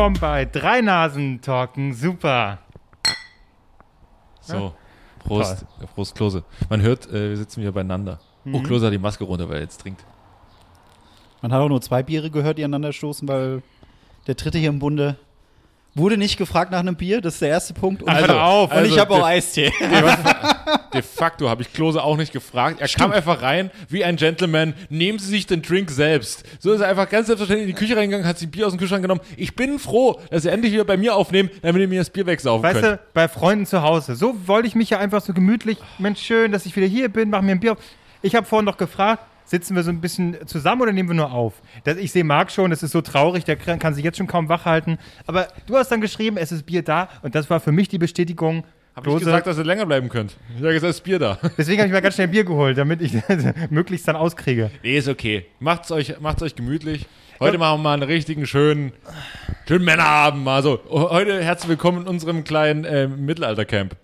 willkommen bei Drei Nasen Talken Super. So, Prost, äh, Prost, Klose. Man hört, äh, wir sitzen wieder beieinander. Mhm. Oh, Klose hat die Maske runter, weil er jetzt trinkt. Man hat auch nur zwei Biere gehört, die aneinander stoßen, weil der dritte hier im Bunde wurde nicht gefragt nach einem Bier. Das ist der erste Punkt. Und, Also, auf. und also ich habe auch Eistee. De facto habe ich Klose auch nicht gefragt. Er kam einfach rein wie ein Gentleman. Nehmen Sie sich den Drink selbst. So ist er einfach ganz selbstverständlich in die Küche reingegangen, hat sich Bier aus dem Kühlschrank genommen. Ich bin froh, dass Sie endlich wieder bei mir aufnehmen, damit ihr mir das Bier wegsaufen Weißt könnt. du, bei Freunden zu Hause. So wollte ich mich ja einfach so gemütlich. Mensch, schön, dass ich wieder hier bin, mach mir ein Bier auf. Ich habe vorhin noch gefragt, sitzen wir so ein bisschen zusammen oder nehmen wir nur auf? Das, ich sehe Marc schon, das ist so traurig, der kann kann sich jetzt schon kaum wach halten. Aber du hast dann geschrieben, es ist Bier da und das war für mich die Bestätigung. Hab ich gesagt, dass ihr länger bleiben könnt. Ich habe gesagt, das Bier da. Deswegen habe ich mir ganz schnell Bier geholt, damit ich möglichst dann auskriege. Nee, ist okay. Macht's euch, macht's euch gemütlich. Heute machen wir mal einen richtigen schönen, schönen Männerabend. Also, heute herzlich willkommen in unserem kleinen äh, Mittelaltercamp.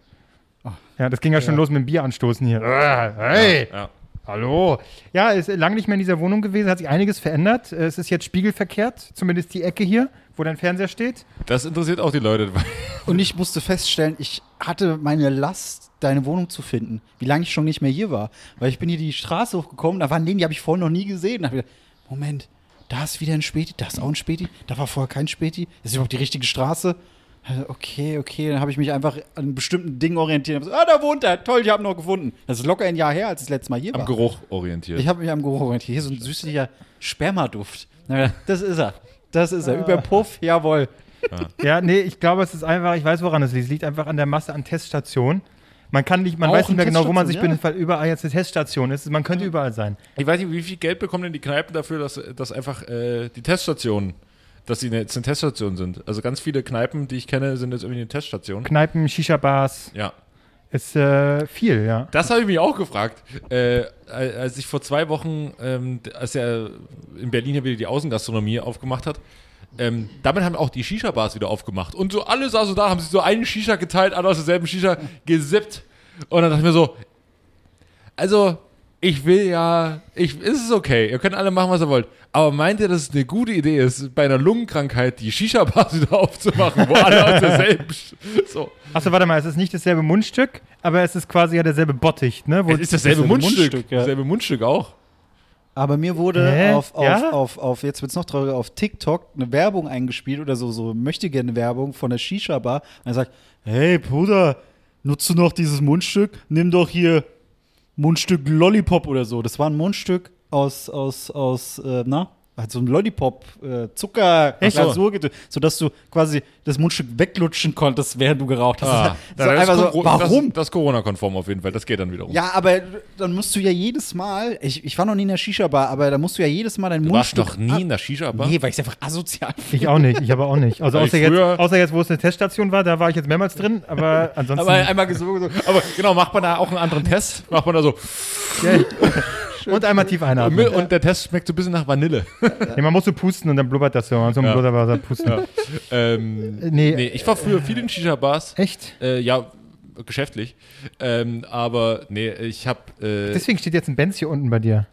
Ja, das ging ja schon los mit dem Bier anstoßen hier. Ah, Hey! Ja. Hallo. Ja, ist lange nicht mehr in dieser Wohnung gewesen, hat sich einiges verändert. Es ist jetzt spiegelverkehrt, zumindest die Ecke hier, wo dein Fernseher steht. Das interessiert auch die Leute. Und ich musste feststellen, ich hatte meine Last, deine Wohnung zu finden, wie lange ich schon nicht mehr hier war. Weil ich bin hier die Straße hochgekommen, da waren Läden, die habe ich vorher noch nie gesehen. Da hab ich gedacht, Moment, da ist wieder ein Späti, da ist auch ein Späti, da war vorher kein Späti. Ist überhaupt die richtige Straße? Okay, okay, dann habe ich mich einfach an bestimmten Dingen orientiert. Ah, da wohnt er, toll, ich habe ihn noch gefunden. Das ist locker ein Jahr her, als ich das letzte Mal hier Am war. Geruch orientiert. Ich habe mich am Geruch orientiert. Hier ist so ein süßlicher Spermaduft. Das ist er. Das ist er. Über Puff, jawohl. Ja, nee, ich glaube, es ist einfach, ich weiß, woran es liegt. Es liegt einfach an der Masse an Teststationen. Man kann nicht, man Auch weiß nicht mehr genau, wo man sich Teststation, befindet, weil überall jetzt eine Teststation ist. Man könnte überall sein. Ich weiß nicht, wie viel Geld bekommen denn die Kneipen dafür, dass, dass einfach äh, die Teststationen, dass sie jetzt eine Teststation sind. Also ganz viele Kneipen, die ich kenne, sind jetzt irgendwie eine Teststation. Kneipen, Shisha-Bars, Ja. ist äh, viel, ja. Das habe ich mich auch gefragt. Äh, als ich vor zwei Wochen, ähm, als er in Berlin ja wieder die Außengastronomie aufgemacht hat, ähm, damit haben auch die Shisha-Bars wieder aufgemacht. Und so alle saßen so da, haben sich so einen Shisha geteilt, alle aus derselben Shisha gesippt. Und dann dachte ich mir so, also, ich will ja, ich, ist es okay, ihr könnt alle machen, was ihr wollt. Aber meint ihr, dass es eine gute Idee ist, bei einer Lungenkrankheit die Shisha-Bars wieder aufzumachen, wo alle aus derselben, so. Achso, warte mal, es ist nicht dasselbe Mundstück, aber es ist quasi ja derselbe Bottich, ne? Wo Es ist dasselbe dasselbe Mundstück, Mundstück, ja. dasselbe Mundstück auch. Aber mir wurde Hä? auf, auf, Ja? auf, auf, jetzt wird's noch trauriger, auf TikTok eine Werbung eingespielt oder so, so möchte gerne Werbung von der Shisha-Bar. Und er sagt, hey Bruder, nutzt du noch dieses Mundstück? Nimm doch hier Mundstück Lollipop oder so. Das war ein Mundstück aus, aus, aus, äh, na? Halt so ein Lollipop, äh, Zucker? Glasur, sodass du quasi das Mundstück weglutschen konntest, während du geraucht hast. Ah, das ist einfach so, Coro- warum? Das, das Corona-konform auf jeden Fall. Das geht dann wiederum. Ja, aber dann musst du ja jedes Mal, ich, ich war noch nie in der Shisha-Bar, aber da musst du ja jedes Mal dein du warst Mundstück. noch nie in der Shisha-Bar? Nee, weil ich einfach asozial Ich auch nicht, ich aber auch nicht. Also außer jetzt, außer jetzt, wo es eine Teststation war, da war ich jetzt mehrmals drin, aber ansonsten. Aber einmal. So. Aber genau, macht man da auch einen anderen Test? Macht man da so. und einmal tief einatmen. Und der Test schmeckt so ein bisschen nach Vanille. Nee, man muss so pusten und dann blubbert das so. So ein Ja. Blubberwasser pusten. ähm, Nee. nee, ich war früher viel in Shisha-Bars. Echt? Äh, ja, geschäftlich. Ähm, aber nee, ich hab. Äh, Deswegen steht jetzt ein Benz hier unten bei dir.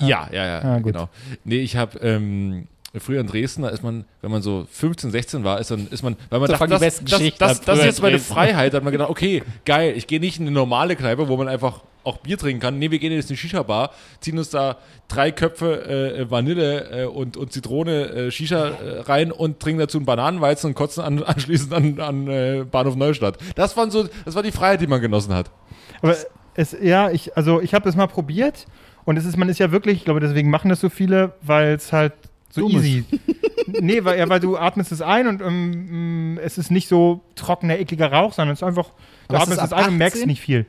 Ja, ja, ja, Ah, gut. genau. Nee, ich habe ähm, früher in Dresden, da ist man, wenn man so 15, 16 war, ist dann ist man, weil man Da dachte, das, besten das, das, an, das ist jetzt meine. Freiheit, da hat man gedacht, okay, geil, ich gehe nicht in eine normale Kneipe, wo man einfach auch Bier trinken kann. Nee, wir gehen jetzt in eine Shisha-Bar, ziehen uns da drei Köpfe äh, Vanille äh, und, und Zitrone äh, Shisha äh, rein und trinken dazu einen Bananenweizen und kotzen an, anschließend an, an äh, Bahnhof Neustadt. Das waren so, das war die Freiheit, die man genossen hat. Aber es, ja, ich, also ich habe das mal probiert und es ist, man ist ja wirklich, ich glaube, deswegen machen das so viele, weil es halt so Dumm ist. easy. nee, weil, ja, weil du atmest es ein und ähm, es ist nicht so trockener, ekliger Rauch, sondern es ist einfach, du Aber ist atmest es es ein und merkst 18? nicht viel.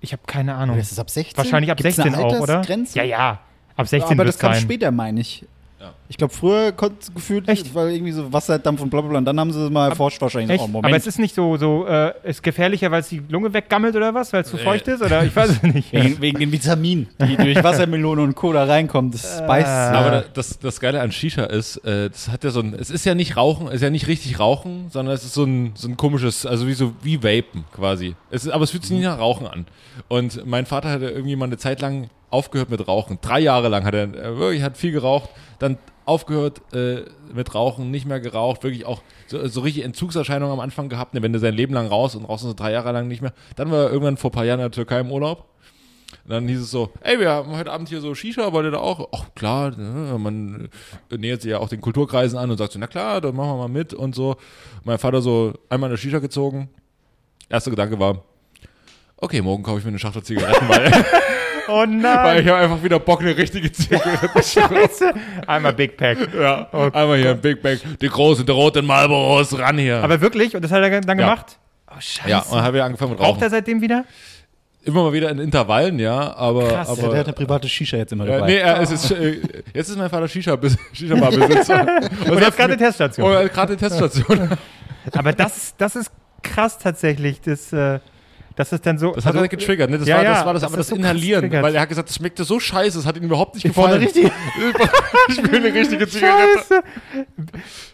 Ich habe keine Ahnung. Ist das ab 16? Wahrscheinlich ab Gibt's 16 eine auch, oder? Ja, ja. Ab 16 Aber das kam sein. später, meine ich. Ich glaube, früher konnte gefühlt, Echt? weil irgendwie so Wasserdampf und bla bla bla. Und dann haben sie es mal erforscht wahrscheinlich. Echt? Oh, Moment. Aber es ist nicht so, so äh, ist gefährlicher, weil es die Lunge weggammelt oder was? Weil es zu feucht ist? Oder ich weiß es nicht. wegen, wegen den Vitaminen, die durch Wassermelone und Co. da reinkommen. Das beißt. Ah. Aber da- das, das Geile an Shisha ist, äh, das hat ja so ein, es ist ja nicht Rauchen, es ist ja nicht richtig Rauchen, sondern es ist so ein, so ein komisches, also wie so, wie Vapen quasi. Es ist, aber es fühlt sich nicht nach Rauchen an. Und mein Vater hatte irgendwie mal eine Zeit lang aufgehört mit Rauchen. Drei Jahre lang hat er, er wirklich hat viel geraucht, dann aufgehört äh, mit Rauchen, nicht mehr geraucht, wirklich auch so, so richtig Entzugserscheinungen am Anfang gehabt, ne, wenn du sein Leben lang raus und raus und so drei Jahre lang nicht mehr. Dann war er irgendwann vor ein paar Jahren in der Türkei im Urlaub. Und dann hieß es so, ey, wir haben heute Abend hier so Shisha, wollt ihr da auch? Ach klar, ne, man äh, nähert sich ja auch den Kulturkreisen an und sagt so, na klar, dann machen wir mal mit und so. Mein Vater so einmal eine Shisha gezogen. Erster Gedanke war, okay, morgen kaufe ich mir eine Schachtel Zigaretten, weil, Oh weil nein! ich habe einfach wieder Bock, eine richtige Zigarette Scheiße! Einmal Big Pack. Ja, Oh einmal hier ein Big Bag, die großen, die roten Marlboros, ran hier. Aber wirklich? Und das hat er dann Ja. gemacht? Oh, scheiße. ja, und dann habe ich angefangen mit Raucht Rauchen. er seitdem wieder? Immer mal wieder in Intervallen, ja, aber. Krass. aber Ja, der hat eine private Shisha jetzt immer dabei. nee, er, es ist, äh, jetzt ist mein Vater Shisha-Besitzer. Shisha-Bar-Besitzer. Und gerade Teststation. Oh, er hat gerade eine Teststation. Aber das, ist- das ist krass tatsächlich. Das, äh, das ist dann so. Das hat also, er getriggert, ne? Das Ja, war ja, das, war das, das aber das so Inhalieren. Weil er hat gesagt, das schmeckte so scheiße, es hat ihm überhaupt nicht Ich gefallen. richtig. ich will eine richtige Zigarette. Scheiße.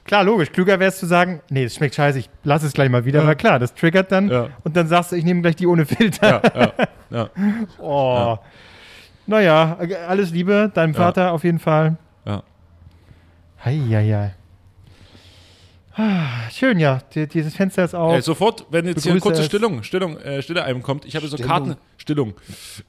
Klar, logisch. Klüger wäre es zu sagen, nee, es schmeckt scheiße, ich lass es gleich mal wieder. Aber klar, das triggert dann. Ja. Und dann sagst du, ich nehme gleich die ohne Filter. Ja, ja, ja. Oh. Naja, alles Liebe, deinem Ja. Vater auf jeden Fall. Ja. Heieiei. Ah, Schön, ja. Die, dieses Fenster ist auf. Äh, sofort, wenn jetzt hier eine kurze. Stillung, Stillung, äh, Stille einem kommt, ich habe so Stillung. Karten, Stillung,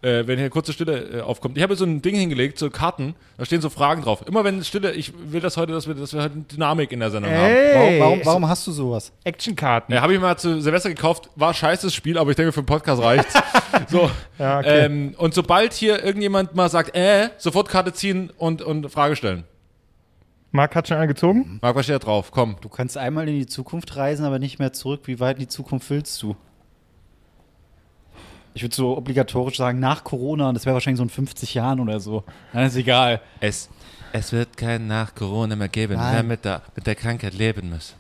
äh, wenn hier eine kurze Stille äh, aufkommt. Ich habe so ein Ding hingelegt, so Karten, da stehen so Fragen drauf. Immer wenn Stille, ich will das heute, dass wir, dass wir halt eine Dynamik in der Sendung haben. Ey, Warum, warum, warum hast du sowas? Actionkarten. Ja, habe ich mal zu Silvester gekauft, war scheiße das Spiel, aber ich denke, für den Podcast reicht's. so. Ja, okay. ähm, und sobald hier irgendjemand mal sagt, äh, sofort Karte ziehen und, und Frage stellen. Marc hat schon angezogen. Marc, was steht da drauf? Komm. Du kannst einmal in die Zukunft reisen, aber nicht mehr zurück. Wie weit in die Zukunft willst du? Ich würde so obligatorisch sagen, nach Corona, und das wäre wahrscheinlich so in 50 Jahren oder so. Dann ist egal. Es, es wird kein nach Corona mehr geben. Nein. Wir werden mit der, mit der Krankheit leben müssen.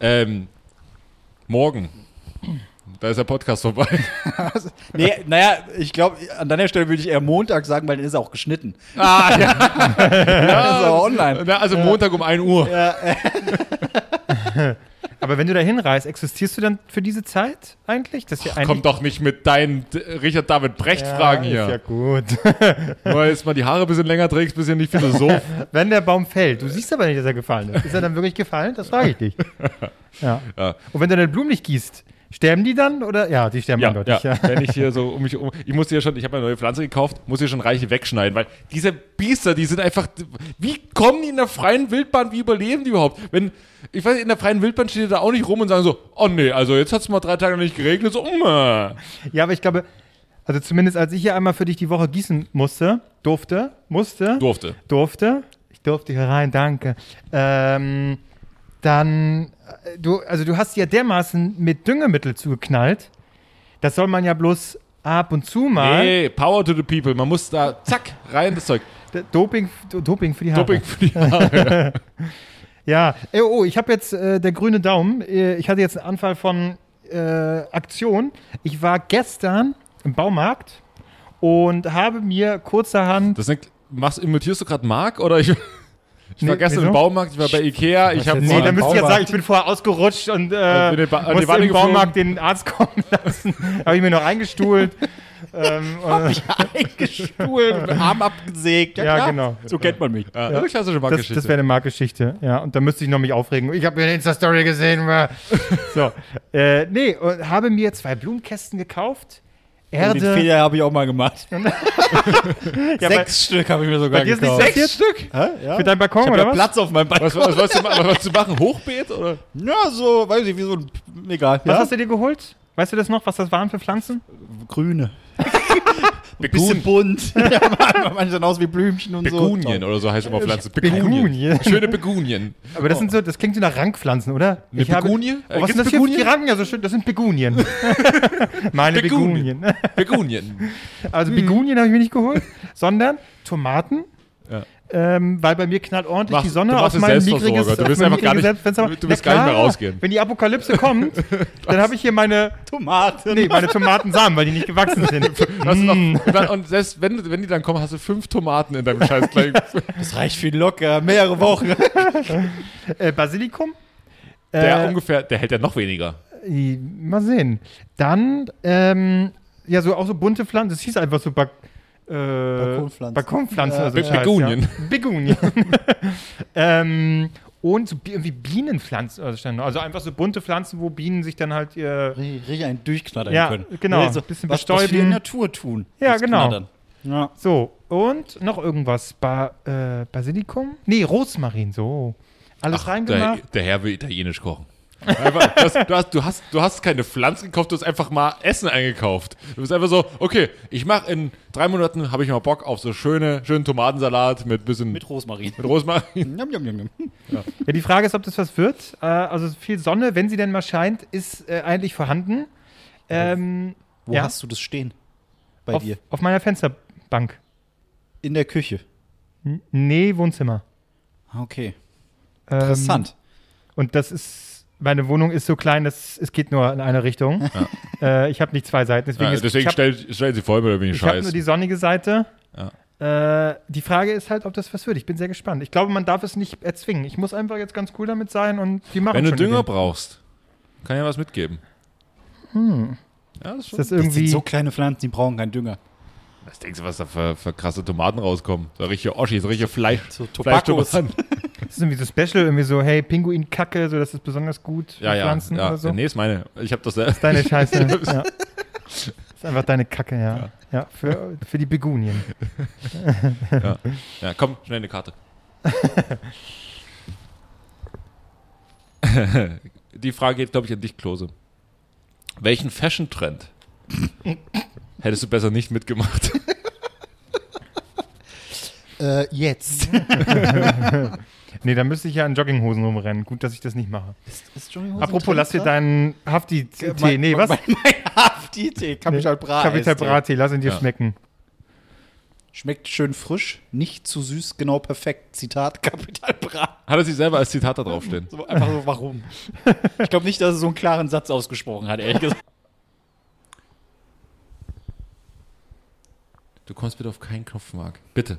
Ähm, morgen. Da ist der Podcast vorbei. Nee, naja, ich glaube, an deiner Stelle würde ich eher Montag sagen, weil dann ist er auch geschnitten. ah, ja. Das ist auch online. Na, also Montag um 1 Uhr. Aber wenn du da hinreist, existierst du dann für diese Zeit eigentlich? Das ja eigentlich. Komm doch nicht mit deinen Richard David Brecht-Fragen ja, hier. Ist ja gut. Nur jetzt mal die Haare ein bisschen länger trägst, bist ja nicht Philosoph. wenn der Baum fällt, du siehst aber nicht, dass er gefallen ist. Ist er dann wirklich gefallen? Das frage ich dich. Ja. Ja. Und wenn du deine Blumen nicht gießt, sterben die dann? Oder? Ja, die sterben Ja, eindeutig. ja. Wenn ich hier so um mich um. Ich musste ja schon, ich habe eine neue Pflanze gekauft, muss hier schon reiche wegschneiden, weil diese Biester, die sind einfach. Wie kommen die in der freien Wildbahn? Wie überleben die überhaupt? Wenn. Ich weiß, in der freien Wildbahn stehen die da auch nicht rum und sagen so, oh nee, also jetzt hat es mal drei Tage nicht geregnet, so, mm. ja, aber ich glaube, also zumindest als ich hier einmal für dich die Woche gießen musste, durfte, musste, durfte. durfte, ich durfte hier rein, danke, ähm, dann, du, also du hast ja dermaßen mit Düngemittel zugeknallt, das soll man ja bloß ab und zu mal, Nee, Power to the people. Man muss da, zack, rein das Zeug. Doping, Doping für die Haare. Doping für die Haare. Ja, äh, oh, ich habe jetzt äh, der grüne Daumen. Äh, ich hatte jetzt einen Anfall von äh, Aktion. Ich war gestern im Baumarkt und habe mir kurzerhand. Das ist, machst, imitierst du gerade Marc oder ich. Ich war Nee, gestern wieso? im Baumarkt, ich war bei Ikea, ich habe jetzt Nee, Boah, da im müsst ihr ja Baumarkt. sagen, ich bin vorher ausgerutscht und äh, bin den Ba- musste im geflogen. Baumarkt den Arzt kommen lassen. habe ich mir noch eingestuhlt. ähm, und, Eingestuhlt, Arm abgesägt. Ja, genau. So kennt man mich. Ja, eine klassische das Marktgeschichte. das wäre eine Marktgeschichte. Ja, und da müsste ich noch mich aufregen. Ich habe mir eine Insta-Story gesehen. so, äh, nee, und habe mir zwei Blumenkästen gekauft. Den Erde. Fehler habe ich auch mal gemacht. Ja, bei, Sechs Stück habe ich mir sogar bei dir ist nicht gekauft. sechs Stück? Ja? für deinen Balkon ich habe oder ja was? Platz auf meinem Balkon. Was, was, wolltest du, ma- was wolltest du machen? Hochbeet? Oder? Ja, so, weiß ich, wie so ein. Egal. Was Ja? hast du dir geholt? Weißt du das noch, was das waren für Pflanzen? Grüne. Bisschen bunt. ja, manchmal manche sehen aus wie Blümchen und Begunien so. oder so heißt immer Pflanze. Begunien. Schöne Begunien. Aber das sind so, das klingt so nach Rankpflanzen, oder? Eine Ich habe- Begunie? Oh, was sind das gibt's hier für die Begunien? Ranken? Ja, so schön, das sind Begunien. Meine Begunien. Begunien. Begunien. Also Begunien habe ich mir nicht geholt, sondern Tomaten, Ja. Ähm, weil bei mir knallt ordentlich Mach- die Sonne auf mein mickriges Du willst mein einfach gar nicht- Fenster. du willst gar nicht mehr rausgehen. Wenn die Apokalypse kommt, dann habe ich hier meine, Tomaten. nee, meine Tomatensamen, weil die nicht gewachsen sind. Du noch, Mm. und, selbst wenn, wenn die dann kommen, hast du fünf Tomaten in deinem scheiß. Das reicht für locker mehrere Wochen. äh, Basilikum. Der Äh, ungefähr, der hält ja noch weniger. Mal sehen. Dann, ähm, ja, so auch so bunte Pflanzen. Das hieß einfach so Bak äh, Balkonpflanzen. Balkonpflanzen. Ja, oder so Be- Scheiß, Begonien. Ja. Begonien. ähm, und so irgendwie Bienenpflanzen. Also, also einfach so bunte Pflanzen, wo Bienen sich dann halt ihr. Richtig einen durchknattern Ja, können. genau. Also, Bisschen was, was wir bestäuben. in der Natur tun. Ja, genau. Ja. So, und noch irgendwas. Ba äh, Basilikum? Nee, Rosmarin, so. Alles der, reingemacht. der Herr will italienisch kochen. Einfach, du, hast, du, hast, du, hast, du hast keine Pflanzen gekauft, du hast einfach mal Essen eingekauft. Du bist einfach so, okay, ich mache in drei Monaten, habe ich mal Bock auf so schöne, schönen Tomatensalat mit bisschen Mit Rosmarin. mit Rosmarin. Njam, njam, njam, njam. Ja, die Frage ist, ob das was wird. Äh, also viel Sonne, wenn sie denn mal scheint, ist äh, eigentlich vorhanden. Ähm, Wo Ja. hast du das stehen? Bei auf, dir? auf meiner Fensterbank. In der Küche. N nee, Wohnzimmer. Ah, Okay. Ähm, Interessant. Und das ist, meine Wohnung ist so klein, dass es geht nur in eine Richtung. Äh, ich habe nicht zwei Seiten, deswegen, Ja, ist, deswegen ich habe stell, stellen sie vor, mir bin ich ich hab scheiße. nur die sonnige Seite. Ja. Äh, die Frage ist halt, ob das was wird. Ich bin sehr gespannt. Ich glaube, man darf es nicht erzwingen. Ich muss einfach jetzt ganz cool damit sein und die machen Wenn du schon Dünger mit brauchst, kann ich ja was mitgeben. Hm. Ja, das ist schon. Ist das Das sind irgendwie. so kleine Pflanzen, die brauchen keinen Dünger. Was denkst du, was da für, für krasse Tomaten rauskommen? So richtige Oschi, so richtige Fleisch. So. Tobacos. Das ist irgendwie so special, irgendwie so, hey, Pinguin-Kacke, so das ist besonders gut für Ja, ja. Pflanzen ja. oder so. Nee, ist meine. Ich habe das selbst. Deine Scheiße. ja. Das ist einfach deine Kacke, ja. Ja, für, für die Begunien. Ja, komm, schnell eine Karte. Die Frage geht, glaube ich, an dich, Klose. Welchen Fashion-Trend hättest du besser nicht mitgemacht? Äh, jetzt. Nee, da müsste ich ja in Jogginghosen rumrennen. Gut, dass ich das nicht mache. Ist Johnny Apropos, lass dir deinen Hafti-Tee, Mein- nee, was? Mein, mein Hafti-Tee, Kapital Bra. Kapital. Brati, lass ihn dir Ja. schmecken. Schmeckt schön frisch, nicht zu süß, genau perfekt. Zitat Kapital Bra. Hat er sich selber als Zitat da draufstehen? So, einfach so, warum? Ich glaube nicht, dass er so einen klaren Satz ausgesprochen hat, ehrlich gesagt. Du kommst bitte auf keinen Knopf, Marc. Bitte.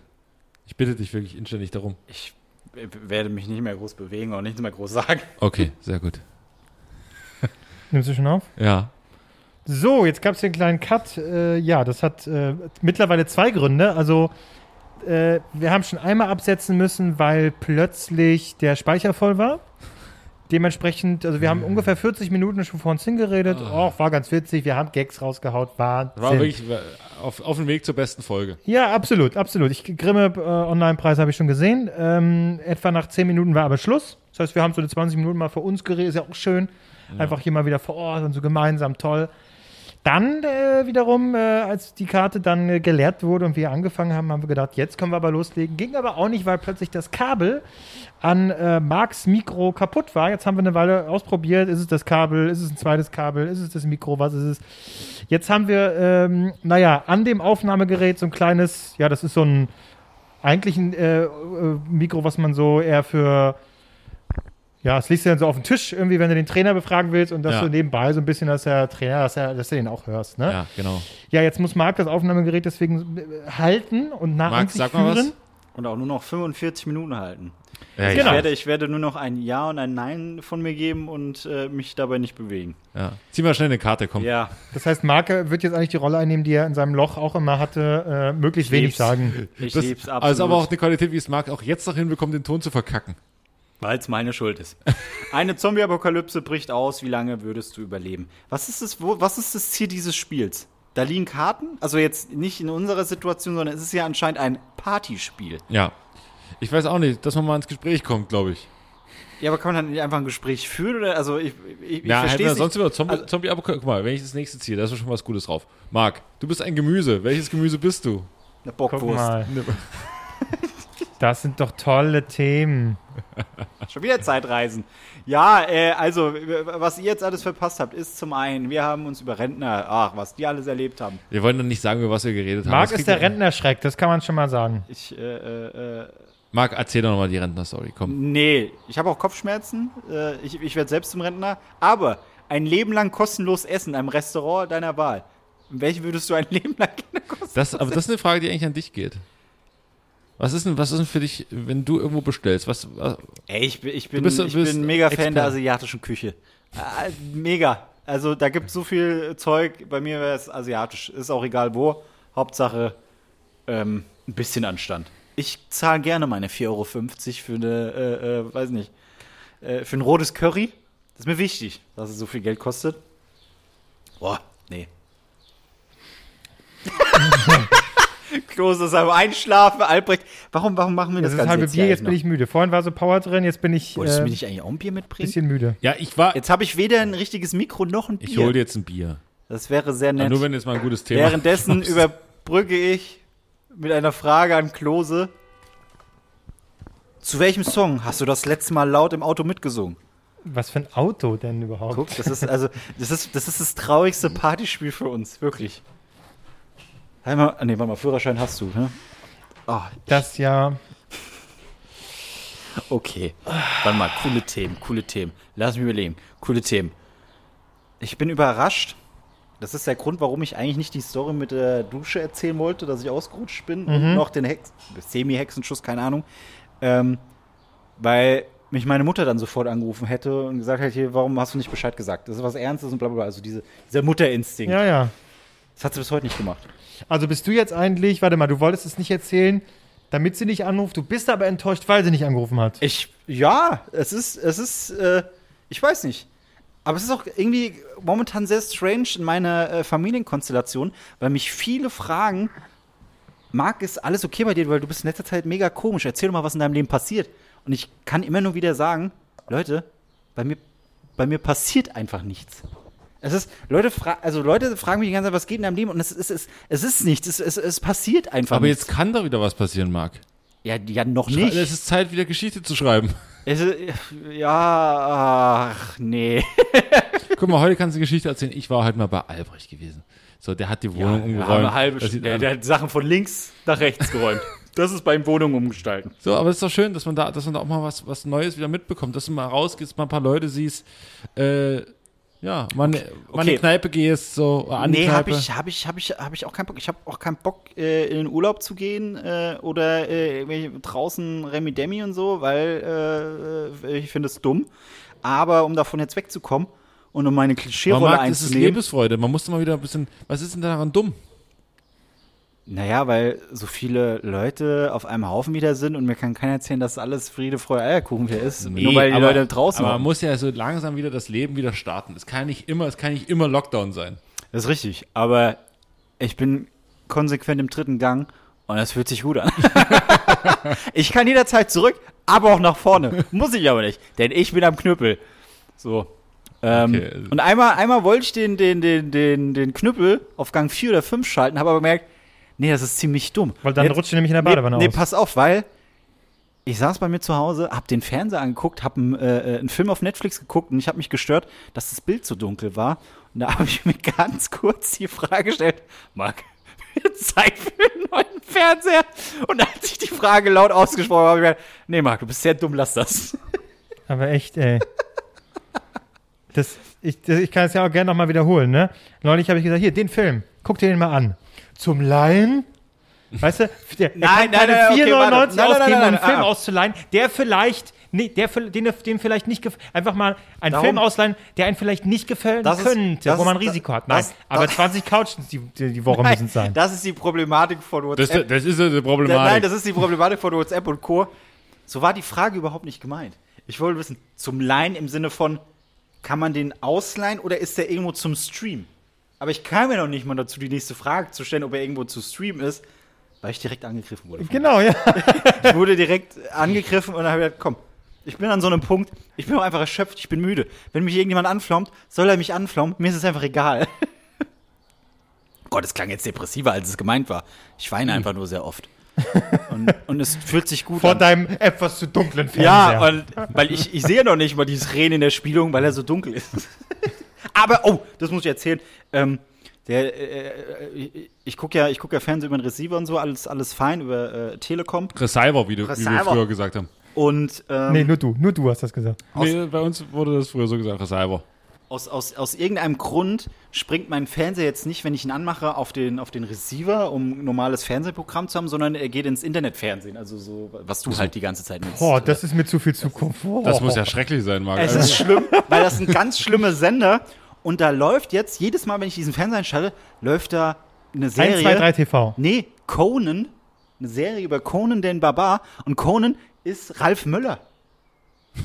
Ich bitte dich wirklich inständig darum. Ich werde mich nicht mehr groß bewegen und nichts mehr groß sagen. Okay, sehr gut. Nimmst du schon auf? Ja. So, jetzt gab es hier einen kleinen Cut. Äh, ja, das hat äh, mittlerweile zwei Gründe. Also, äh, wir haben schon einmal absetzen müssen, weil plötzlich der Speicher voll war. Dementsprechend, also wir haben ungefähr 40 Minuten schon vor uns hingeredet. Oh, war ganz witzig. Wir haben Gags rausgehaut. War, War wirklich auf, auf dem Weg zur besten Folge. Ja, absolut, absolut. Ich, Grimme äh, Online-Preis habe ich schon gesehen. Ähm, etwa nach 10 Minuten war aber Schluss. Das heißt, wir haben so eine 20 Minuten mal für uns geredet. Ist ja auch schön. Einfach hier mal wieder vor Ort und so gemeinsam toll. Dann äh, wiederum, äh, als die Karte dann äh, geleert wurde und wir angefangen haben, haben wir gedacht, jetzt können wir aber loslegen. Ging aber auch nicht, weil plötzlich das Kabel an äh, Marks Mikro kaputt war. Jetzt haben wir eine Weile ausprobiert. Ist es das Kabel? Ist es ein zweites Kabel? Ist es das Mikro? Was ist es? Jetzt haben wir, ähm, naja, an dem Aufnahmegerät so ein kleines, ja, das ist so ein eigentlich ein äh, äh, Mikro, was man so eher für ja, das legst du dann so auf den Tisch, irgendwie, wenn du den Trainer befragen willst und das Ja. so nebenbei so ein bisschen, dass der Trainer, dass, er, dass du den auch hörst. Ne? Ja. Ja, genau. jetzt muss Marc das Aufnahmegerät deswegen äh, halten und nach Marc, sag mal was. führen. Und auch nur noch 45 Minuten halten. Ja, Genau. Ich, werde, ich werde nur noch ein Ja und ein Nein von mir geben und äh, mich dabei nicht bewegen. ja. Zieh mal schnell eine Karte, komm. Ja, Das heißt, Marc wird jetzt eigentlich die Rolle einnehmen, die er in seinem Loch auch immer hatte, äh, möglichst wenig lieb's. sagen. ich Das lieb's ist absolut. aber auch eine Qualität, wie es Marc auch jetzt noch hinbekommt, den Ton zu verkacken. Weil es meine Schuld ist. Eine Zombie-Apokalypse bricht aus. Wie lange würdest du überleben? Was ist, das, wo, was ist das Ziel dieses Spiels? Da liegen Karten? Also jetzt nicht in unserer Situation, sondern es ist ja anscheinend ein Partyspiel. Ja. Ich weiß auch nicht, dass man mal ins Gespräch kommt, glaube ich. Ja, aber kann man dann nicht einfach ein Gespräch führen? Oder? Also ich, ich, ich Ja, hätten verstehe wir es sonst über Zombie, Also- Zombie guck mal, wenn ich das nächste ziehe, da ist schon was Gutes drauf. Marc, du bist ein Gemüse. Welches Gemüse bist du? Eine Guck Bockwurst. mal. Das sind doch tolle Themen. Schon wieder Zeitreisen. Ja, äh, also, was ihr jetzt alles verpasst habt, ist zum einen, wir haben uns über Rentner, ach, was die alles erlebt haben. Wir wollen doch nicht sagen, über was wir geredet haben. Marc Das ist der Rentnerschreck, das kann man schon mal sagen. Ich, äh, äh, äh, Marc, erzähl doch nochmal die Rentner-Story, komm. Nee, ich habe auch Kopfschmerzen. Äh, ich ich werde selbst zum Rentner. Aber ein Leben lang kostenlos essen in einem Restaurant deiner Wahl. Welche würdest du ein Leben lang kostenlos Das, aber das ist eine Frage, die eigentlich an dich geht. Was ist denn, was ist denn für dich, wenn du irgendwo bestellst? Was, was Ey, ich bin, ich bin, bist- ich bist bin mega Fan der asiatischen Küche. Ah, mega. Also da gibt es so viel Zeug. Bei mir wäre es asiatisch. Ist auch egal wo. Hauptsache ähm, ein bisschen Anstand. Ich zahle gerne meine 4,50 Euro für eine, äh, äh, weiß nicht, äh, für ein rotes Curry. Das ist mir wichtig, dass es so viel Geld kostet. Boah, nee. Klose ist am Einschlafen, Albrecht. Warum, warum machen wir das, Das ist Ganze halbe jetzt Bier, hier jetzt bin ich müde. Vorhin war so Power drin, jetzt bin ich? Wolltest äh, du mir ein nicht eigentlich auch ein Bier mitbringen? bisschen müde. ja, ich war, Jetzt habe ich weder ein richtiges Mikro noch ein Bier. ich hole dir jetzt ein Bier. Das wäre sehr Ja, nett. nur wenn jetzt mal ein gutes Thema Währenddessen überbrücke ich mit einer Frage an Klose. Zu welchem Song hast du das letzte Mal laut im Auto mitgesungen? Was für ein Auto denn überhaupt? Guck, das ist also das ist das ist das traurigste Partyspiel für uns, wirklich. Einmal, nee, warte mal, Führerschein hast du, ne? Oh, Das ja. okay. Warte mal, coole Themen, coole Themen. Lass mich überlegen. Coole Themen. Ich bin überrascht. Das ist der Grund, warum ich eigentlich nicht die Story mit der Dusche erzählen wollte, dass ich ausgerutscht bin und noch den Hex Semi-Hexenschuss, keine Ahnung. Ähm, weil mich meine Mutter dann sofort angerufen hätte und gesagt hätte, hier, warum hast du nicht Bescheid gesagt? Das ist was Ernstes und bla bla bla. Also diese, dieser Mutterinstinkt. Ja, ja. Das hat sie bis heute nicht gemacht. Also bist du jetzt eigentlich, warte mal, du wolltest es nicht erzählen, damit sie nicht anruft. Du bist aber enttäuscht, weil sie nicht angerufen hat. Ich, ja, es ist, es ist, äh, ich weiß nicht. Aber es ist auch irgendwie momentan sehr strange in meiner äh, Familienkonstellation, weil mich viele fragen, Marc, ist alles okay bei dir, weil du bist in letzter Zeit mega komisch. Erzähl doch mal, was in deinem Leben passiert. Und ich kann immer nur wieder sagen, Leute, bei mir, bei mir passiert einfach nichts. Es ist, Leute, fra also Leute fragen mich die ganze Zeit, was geht in deinem Leben? Und es ist, es, es ist nichts. Es, es, es passiert einfach Aber nichts. jetzt kann da wieder was passieren, Marc. ja, ja, noch nicht. Es ist Zeit, wieder Geschichte zu schreiben. Es ist, ja, ach, nee. Guck mal, heute kannst du eine Geschichte erzählen. Ich war heute mal bei Albrecht gewesen. So, der hat die Wohnung umgeräumt. eine halbe Stunde. Der, der hat Sachen von links nach rechts geräumt. Das ist beim Wohnung umgestalten. So, aber es ist doch schön, dass man da, dass man da auch mal was, was Neues wieder mitbekommt, dass du mal rausgehst, mal ein paar Leute siehst, äh, ja, mal, ne- mal in Okay. die Kneipe gehst, so an Nee, habe ich, hab ich, hab ich, hab ich auch keinen Bock. Ich habe auch keinen Bock, äh, in den Urlaub zu gehen äh, oder äh, draußen Remi Demi und so, weil äh, ich finde es dumm. Aber um davon jetzt wegzukommen und um meine Klischeerolle Marc, das ist einzunehmen. Lebensfreude. Man muss mal wieder ein bisschen, was ist denn daran dumm? Naja, weil so viele Leute auf einem Haufen wieder sind und mir kann keiner erzählen, dass alles Friede, Freude, Eierkuchen hier ist. nur weil die aber, Leute draußen Aber man muss ja so langsam wieder das Leben wieder starten. Es kann nicht immer, es kann nicht immer Lockdown sein. Das ist richtig, aber ich bin konsequent im dritten Gang und das fühlt sich gut an. ich kann jederzeit zurück, aber auch nach vorne. Muss ich aber nicht, denn ich bin am Knüppel. So. Ähm, Okay. Und einmal, einmal wollte ich den, den, den, den, den Knüppel auf Gang 4 oder 5 schalten, habe aber gemerkt, nee, das ist ziemlich dumm. Weil dann rutscht du nämlich in der Badewanne nee, nee, aus. pass auf, weil ich saß bei mir zu Hause, hab den Fernseher angeguckt, hab einen, äh, einen Film auf Netflix geguckt und ich habe mich gestört, dass das Bild so dunkel war. Und da habe ich mir ganz kurz die Frage gestellt, Marc, Zeit für einen neuen Fernseher? Und als ich die Frage laut ausgesprochen habe, habe ich gedacht, nee, Marc, du bist sehr dumm, lass das. Aber echt, ey. Das, ich, das, ich kann es ja auch gerne nochmal wiederholen, ne? Neulich habe ich gesagt, hier, den Film, guck dir den mal an. Zum Leihen? Weißt du, der, Nein, kann nein, keine nein, okay, 4,99 warte. Nein, nein, ausgeben, nein, um einen nein, Film ah. auszuleihen, der vielleicht, nee, der, den, dem vielleicht nicht gefällt, einfach mal einen Darum- Film ausleihen, der einen vielleicht nicht gefällt Das ist- könnte, das wo man ist- Risiko hat. Nein, das- aber das- 20 Couches die, die, die Woche müssen es sein. das ist die Problematik von Das, WhatsApp. das ist ja die Problematik. Nein, das ist die Problematik von WhatsApp und Co. So war die Frage überhaupt nicht gemeint. Ich wollte wissen, zum Leihen im Sinne von, kann man den ausleihen oder ist der irgendwo zum Stream? Aber ich kam mir noch nicht mal dazu, die nächste Frage zu stellen, ob er irgendwo zu streamen ist, weil ich direkt angegriffen wurde. Genau, ja. Ich wurde direkt angegriffen und dann habe ich gedacht, komm, ich bin an so einem Punkt, ich bin auch einfach erschöpft, ich bin müde. Wenn mich irgendjemand anflaumt, soll er mich anflaumen, mir ist es einfach egal. Gott, es klang jetzt depressiver, als es gemeint war. Ich weine einfach nur sehr oft. Und, und es fühlt sich gut Vor an. deinem etwas zu dunklen Fernseher. Ja, und weil ich, ich sehe noch nicht mal dieses Rehen in der Spielung, weil er so dunkel ist. Aber, oh, das muss ich erzählen. Ähm, Der, äh, äh, ich gucke ja, ich guck ja Fernsehen über den Receiver und so, alles, alles fein, über äh, Telekom. Receiver, wie, du, wie wir früher gesagt haben. Und ähm, Nee, nur du. Nur du hast das gesagt. Nee, bei uns wurde das früher so gesagt, Receiver. Aus, aus, aus irgendeinem Grund springt mein Fernseher jetzt nicht, wenn ich ihn anmache, auf den, auf den Receiver, um ein normales Fernsehprogramm zu haben, sondern er geht ins Internetfernsehen, also so, was du halt die ganze Zeit nutzt. Boah, das ist mir zu viel Zukunft. Oh. Das muss ja schrecklich sein, Marc. Es ist schlimm, weil das ein ganz schlimmer Sender und da läuft jetzt, jedes Mal, wenn ich diesen Fernseher einschalte, läuft da eine 1, Serie. 2, 3 TV. Nee, Conan, eine Serie über Conan den Barbar und Conan ist Ralf Möller.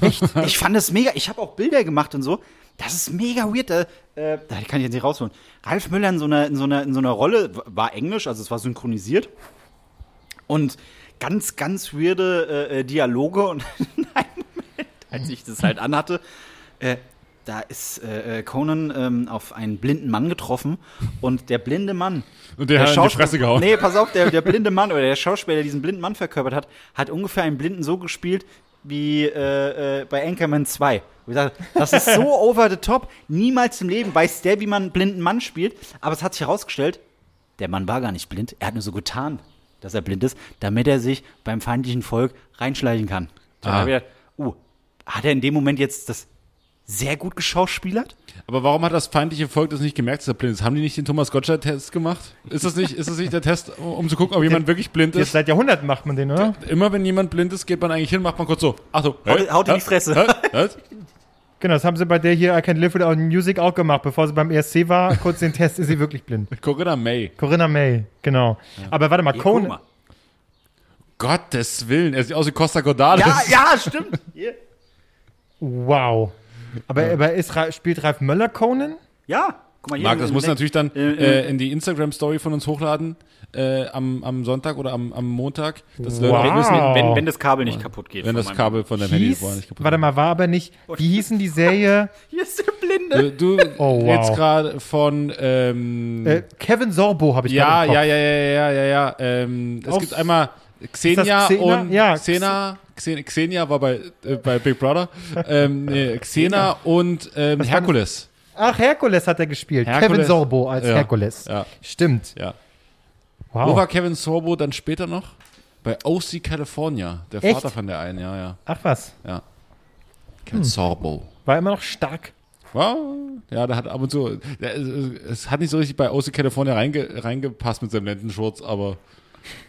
Echt? ich fand das mega. Ich habe auch Bilder gemacht und so. Das ist mega weird. Da, äh, da kann ich jetzt nicht rausholen. Ralf Möller in so einer, in so einer, in so einer Rolle war Englisch, also es war synchronisiert. Und ganz, ganz weirde äh, äh, Dialoge. Und in einem Moment, als ich das halt anhatte, äh, da ist äh, äh, Conan ähm, auf einen blinden Mann getroffen und der blinde Mann. Und der hat in die Fresse gehauen. Nee, pass auf, der, der blinde Mann oder der Schauspieler, der diesen blinden Mann verkörpert hat, hat ungefähr einen Blinden so gespielt wie äh, äh, bei Anchorman 2. Wo ich sage, Das ist so over the top. Niemals im Leben weiß der, wie man einen blinden Mann spielt. Aber es hat sich herausgestellt, der Mann war gar nicht blind. Er hat nur so getan, dass er blind ist, damit er sich beim feindlichen Volk reinschleichen kann. Ah. gedacht, uh, hat er in dem Moment jetzt das sehr gut geschauspielert? Aber warum hat das feindliche Volk das nicht gemerkt, dass er blind ist? Haben die nicht den Thomas Gottschalk-Test gemacht? Ist das nicht, ist das nicht der Test, um zu gucken, ob jemand wirklich blind ist? seit Jahrhunderten macht man den, oder? Immer wenn jemand blind ist, geht man eigentlich hin, macht man kurz so. Achtung. Haut- haut in die Fresse. Genau, das haben sie bei der hier I Can't Live Without Music auch gemacht. Bevor sie beim ESC war, kurz den Test, ist sie wirklich blind. Corinna May. Corinna May, genau. Aber warte mal, Conan. mal. Gottes Willen, er sieht aus wie Costa Cordalis. Ja, ja, stimmt. Hier. Wow. Aber, aber ist, spielt Ralf Möller Conan? Ja, guck mal hier. Marc, das muss natürlich dann Äh, in die Instagram-Story von uns hochladen, äh, am, am Sonntag oder am, am Montag. Das Wow. Wenn, müssen, wenn, wenn das Kabel nicht kaputt geht. Wenn das Kabel von deinem Handy nicht kaputt warte mal, war aber nicht, wie hießen die Serie? Hier ist der Blinde. Du, du Oh, wow. redest gerade von ähm, Äh, Kevin Sorbo habe ich ja, gerade Kopf. ja, ja, ja, ja, ja, ja. Ähm, es gibt einmal Xenia, Xena? und Ja, Xena. Xen- Xenia war bei, äh, bei Big Brother. ähm, nee, Xena und ähm, Herkules. Ach, Herkules hat er gespielt. Herkules. Kevin Sorbo als Ja. Herkules. Ja, Stimmt. ja. Wow. Wo war Kevin Sorbo dann später noch? Bei OC California, der Echt? Vater von der einen, ja, ja. Ach was. ja. Kevin Sorbo. War immer noch stark. Ja, ja, der hat ab und zu, der, es hat nicht so richtig bei OC California reinge, reingepasst mit seinem Lendenschurz, aber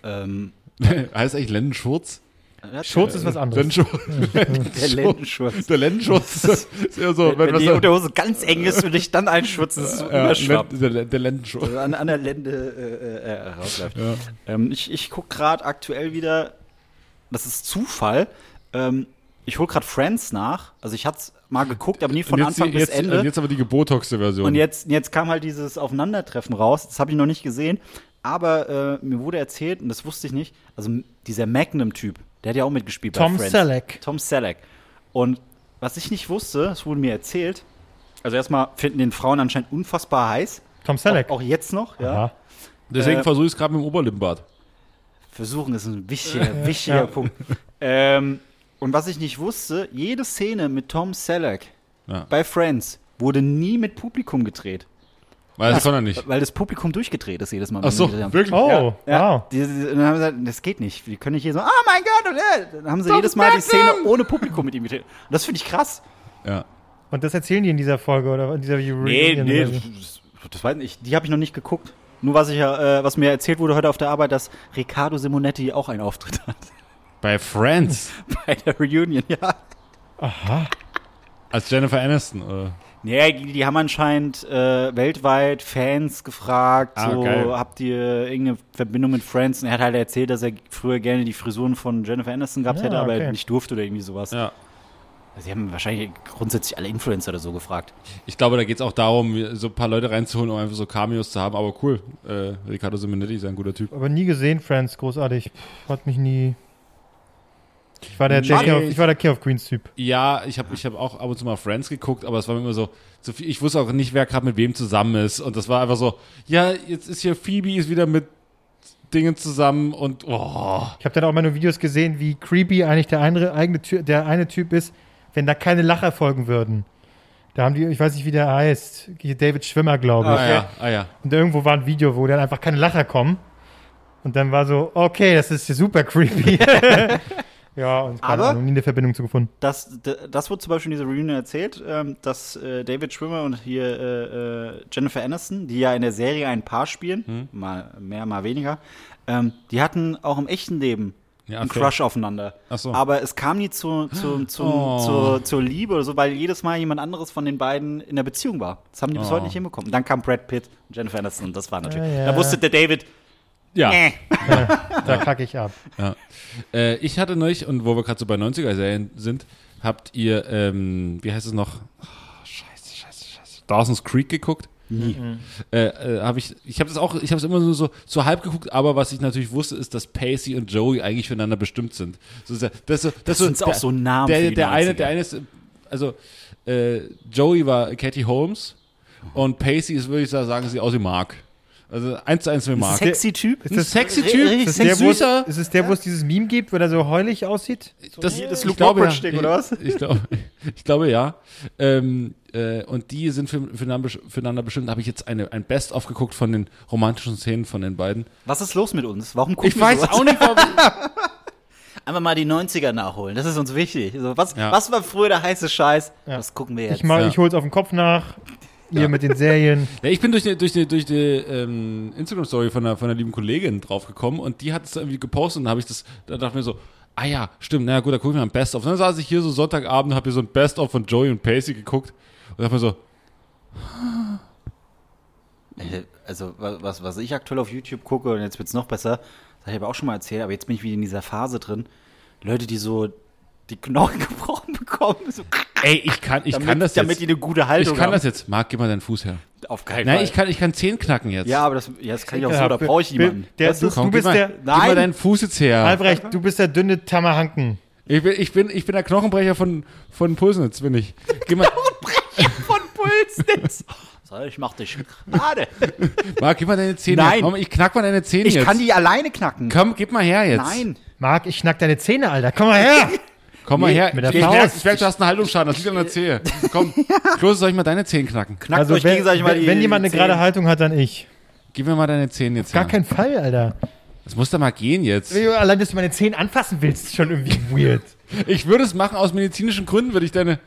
Ähm, heißt eigentlich Lendenschurz? Schurz ist was anderes. Lendenschurz. der Lendenschurz. Der Lendenschutz ist eher so, wenn, Wenn was die Unterhose ganz eng ist und dich dann einschützen, ist es so ja, überschwappt. Der, der Lendenschutz. Also an, an der Lende äh, äh, rausläuft. Ähm, ich ich gucke gerade aktuell wieder, das ist Zufall, ähm, ich hole gerade Friends nach. Also ich hatte es mal geguckt, aber nie von Anfang die- bis jetzt, Ende. Und jetzt aber die gebotoxte Version. Und jetzt, jetzt kam halt dieses Aufeinandertreffen raus. Das habe ich noch nicht gesehen. Aber äh, mir wurde erzählt, und das wusste ich nicht, also dieser Magnum-Typ, der hat ja auch mitgespielt Tom bei Friends. Selleck. Tom Selleck. Und was ich nicht wusste, das wurde mir erzählt, also erstmal finden den Frauen anscheinend unfassbar heiß. Tom Selleck. Auch, auch jetzt noch, ja. Ja. Deswegen äh, versuche ich es gerade mit dem Oberlippenbart. Versuchen ist ein wichtiger, wichtiger Ja. Punkt. Ähm, und was ich nicht wusste, jede Szene mit Tom Selleck Ja. bei Friends wurde nie mit Publikum gedreht. Weil das kann er nicht. Weil das Publikum durchgedreht ist jedes Mal. Ach so, die wirklich? Oh, Ja, wow. die, die, und dann haben sie gesagt, das geht nicht. Wir können nicht hier so, oh mein Gott, und, äh, dann haben sie jedes Mal die Szene ohne Publikum mit ihm gedreht. Und das finde ich krass. Ja. Und das erzählen die in dieser Folge oder in dieser Reunion? Nee, nee, so? das, das weiß ich nicht. Die habe ich noch nicht geguckt. Nur was ich ja, äh, was mir erzählt wurde heute auf der Arbeit, dass Riccardo Simonetti auch einen Auftritt hat Bei Friends. bei der Reunion, ja. Als Jennifer Aniston. Oder? Nee, die, die haben anscheinend äh, weltweit Fans gefragt, Ah, so, geil. habt ihr irgendeine Verbindung mit Friends? Und er hat halt erzählt, dass er früher gerne die Frisuren von Jennifer Aniston gehabt Ja, hätte, aber okay. nicht durfte oder irgendwie sowas. Ja. Sie haben wahrscheinlich grundsätzlich alle Influencer oder so gefragt. Ich glaube, da geht es auch darum, so ein paar Leute reinzuholen, um einfach so Cameos zu haben. Aber cool. Äh, Riccardo Simonetti ist ein guter Typ. Aber nie gesehen, Friends, großartig. Pff, Hat mich nie. Ich war der, der, Nee. King, of, ich war der King of Queens Typ. Ja, ich habe ich hab auch ab und zu mal Friends geguckt, aber es war mir immer so, so viel, ich wusste auch nicht, wer gerade mit wem zusammen ist. Und das war einfach so, ja, jetzt ist hier Phoebe ist wieder mit Dingen zusammen und oh. Ich habe dann auch mal nur Videos gesehen, wie creepy eigentlich der eine, eigene der eine Typ ist, wenn da keine Lacher folgen würden. Da haben die, ich weiß nicht, wie der heißt, David Schwimmer, glaube ich. Ah ja, ah ja. Und irgendwo war ein Video, wo dann einfach keine Lacher kommen. Und dann war so, okay, das ist super creepy. ja, und keine Aber- Ahnung, nie eine Verbindung zu gefunden. Das, das wurde zum Beispiel in dieser Reunion erzählt, ähm, dass äh, David Schwimmer und hier äh, äh, Jennifer Aniston, die ja in der Serie ein Paar spielen, Hm. mal mehr, mal weniger, ähm, die hatten auch im echten Leben Ja, einen fair. Crush aufeinander. Ach so. Aber es kam nie zu, zu, zu, Oh. zur, zur Liebe oder so, weil jedes Mal jemand anderes von den beiden in der Beziehung war. Das haben die bis Oh. heute nicht hinbekommen. Dann kam Brad Pitt und Jennifer Aniston und das war natürlich. Ja, ja. Da wusste der David, Ja. äh, Da kacke ich ab. Ja. Äh, ich hatte neulich, und wo wir gerade so bei 90er-Serien sind, habt ihr, ähm, wie heißt es noch? Ah, scheiße, scheiße, scheiße. Dawson's Creek geguckt? nie. Äh, äh, habe ich, ich habe das auch, ich habe es immer nur so, so halb geguckt, aber was ich natürlich wusste, ist, dass Pacey und Joey eigentlich füreinander bestimmt sind. So das, so, das, so, sind auch so Namen für Der, die der eine, 90er. der eine ist, also äh, Joey war Katie Holmes und Pacey ist, würde ich sagen, sieht aus wie Mark. Also eins zu eins wie Mark. Sexy Typ. Ein sexy Ri- Typ, Ist es der, wo es, süßer. ist es der, wo es dieses Meme gibt, wo er so heulig aussieht? Das, hier das ich Luke glaube, Mockridge-Ding, ja. oder was? Ich, ich, glaube, ich glaube, ja. Ähm, äh, und die sind für, füreinander, füreinander bestimmt. Da habe ich jetzt eine, ein Best-of geguckt von den romantischen Szenen von den beiden. Was ist los mit uns? Warum gucken Ich wir weiß sowas? auch nicht, warum. Einfach mal die 90er nachholen. Das ist uns wichtig. So, was, Ja. was war früher der heiße Scheiß? Ja. Das gucken wir jetzt. Ich, mal, Ja. ich hol's auf den Kopf nach. Hier mit den Serien. Ja, ich bin durch die, durch die, durch die ähm, Instagram-Story von einer, von einer lieben Kollegin draufgekommen und die hat es irgendwie gepostet und dann habe ich das, da dachte ich mir so, ah ja, stimmt, naja gut, da gucke ich mal ein Best-of. Und dann saß ich hier so Sonntagabend und habe hier so ein Best-of von Joey und Pacey geguckt und dachte mir so, Also, wa- was, was ich aktuell auf YouTube gucke, und jetzt wird es noch besser, das habe ich aber auch schon mal erzählt, aber jetzt bin ich wieder in dieser Phase drin. Leute, die so die Knochen gebrochen bekommen. So, ey, ich kann, ich damit, kann das damit jetzt. die eine gute Haltung Ich kann haben. das jetzt. Marc, gib mal deinen Fuß her. Auf keinen Nein, Fall. ich kann, ich kann Zehen knacken jetzt. ja, aber das, ja, das kann ich auch so, da brauche ich jemanden. Der, du? Komm, du bist gib mal, der. Gib mal Nein. deinen Fuß jetzt her. Albrecht, du bist der dünne Tammerhanken. Ich bin, ich bin, ich bin der Knochenbrecher von, von Pulsnitz, bin ich. Gib mal, Von Pulsnitz. So, ich mach dich gerade. Marc, gib mal deine Zähne. Nein. Komm, ich knack mal deine Zähne Ich jetzt. kann die alleine knacken. Komm, gib mal her jetzt. Nein. Marc, ich schnack deine Zähne, Alter. Komm mal her. Komm mal Nee, her. mit der ich Faust. merke, ich merk, du hast einen Haltungsschaden. Das liegt an der Zehe. Komm, Klose, soll ich mal deine Zähne knacken? Knackt Also, euch wenn, gegenseitig mal wenn, die wenn jemand eine gerade Haltung hat, dann ich. Gib mir mal deine Zähne jetzt Gar her. kein Fall, Alter. Das muss doch mal gehen jetzt. Allein, dass du meine Zähne anfassen willst, ist schon irgendwie weird. Ich würde es machen aus medizinischen Gründen, würde ich deine...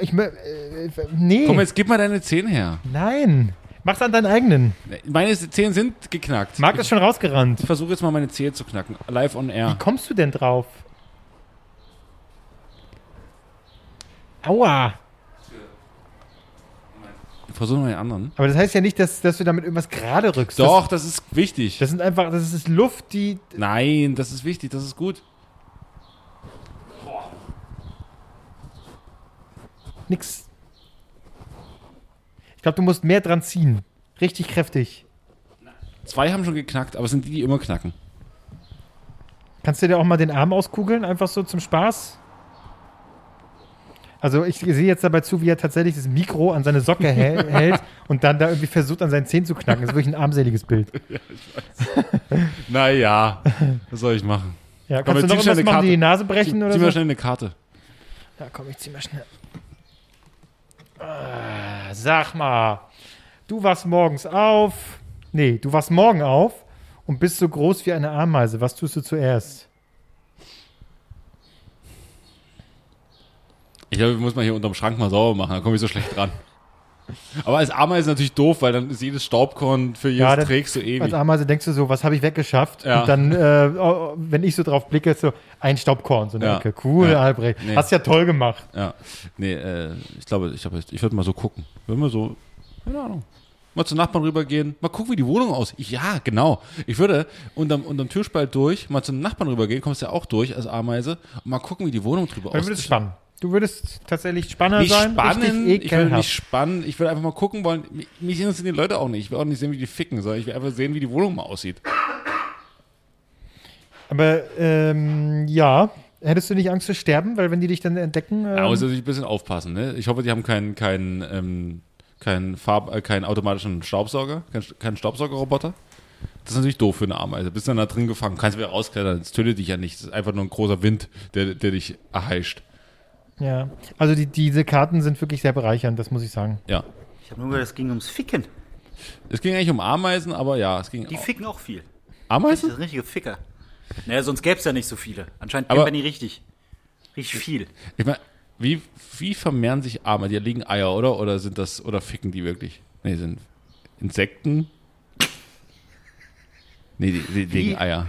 Ich, mö- äh, nee. Komm, jetzt gib mal deine Zähne her. Nein. Mach's an deinen eigenen. Meine Zähne sind geknackt. Marc ist schon rausgerannt. Ich versuche jetzt mal meine Zähne zu knacken. Live on Wie air. kommst du denn drauf? Aua. Versuche mal den anderen. Aber das heißt ja nicht, dass, dass du damit irgendwas gerade rückst. Doch, das ist wichtig. Das, das sind einfach, das ist Luft, die. Nein, das ist wichtig, das ist gut. Nix. Ich glaube, du musst mehr dran ziehen. Richtig kräftig. Zwei haben schon geknackt, aber es sind die, die immer knacken. Kannst du dir auch mal den Arm auskugeln, einfach so zum Spaß? Also ich sehe jetzt dabei zu, wie er tatsächlich das Mikro an seine Socke hä- hält und dann da irgendwie versucht, an seinen Zehen zu knacken. Das ist wirklich ein armseliges Bild. Naja, was soll ich machen? Ja, Komm, kannst du noch irgendwas machen, Karte. die Nase brechen Zieh oder mal so? schnell eine Karte. Ja, komm, ich zieh mal schnell. Ah, sag mal, du wachst morgens auf. Nee, du wachst morgen auf und bist so groß wie eine Ameise. Was tust du zuerst? Ich glaube, ich muss mal hier unterm Schrank mal sauber machen, dann komme ich so schlecht dran. Aber als Ameise natürlich doof, weil dann ist jedes Staubkorn für jedes Ja, das- trägst du ewig. Als Ameise denkst du so, was habe ich weggeschafft? Ja. Und dann, äh, oh, wenn ich so drauf blicke, ist so ein Staubkorn, so eine Ja. Ecke. Cool, Ja. Albrecht. Nee. Hast ja toll gemacht. Ja, nee, äh, ich glaube, ich, glaube, ich würde mal so gucken. Wenn wir so, keine Ahnung, mal zu Nachbarn rübergehen, mal gucken, wie die Wohnung aussieht. Ja, genau. Ich würde unterm, unterm Türspalt durch, mal zum Nachbarn rübergehen, kommst ja auch durch als Ameise, und mal gucken, wie die Wohnung drüber Du würdest aussieht. spannen. Du würdest tatsächlich Spanner sein. spannen, ich würde nicht spannen, ich würde einfach mal gucken wollen. Mich, mich interessieren die Leute auch nicht. Ich will auch nicht sehen, wie die ficken, sondern ich will einfach sehen, wie die Wohnung mal aussieht. Aber ähm, ja, hättest du nicht Angst zu sterben? Weil wenn die dich dann entdecken. Ähm, Ja, muss natürlich ein bisschen aufpassen. Ne? Ich hoffe, die haben keinen keinen ähm, keinen Farb, äh, keinen automatischen Staubsauger, keinen, keinen Staubsaugerroboter. Das ist natürlich doof für eine Ameise. Bist dann da drin gefangen, kannst wieder rausklettern. Das tötet dich ja nicht. Das ist einfach nur ein großer Wind, der, der dich erheischt. Ja. Also die, diese Karten sind wirklich sehr bereichernd, das muss ich sagen. Ja. Ich habe nur gehört, es ging ums Ficken. Es ging eigentlich um Ameisen, aber ja, es ging Die auch- ficken auch viel. Das Ameisen? ist richtige Ficker. Naja, sonst gäbe es ja nicht so viele. Anscheinend Aber- kennt man die richtig. Richtig viel. Ich meine, wie, wie vermehren sich Ameisen? Die legen Eier, oder? Oder sind das, oder ficken die wirklich? Nee, sind Insekten. Nee, die, die legen? Eier.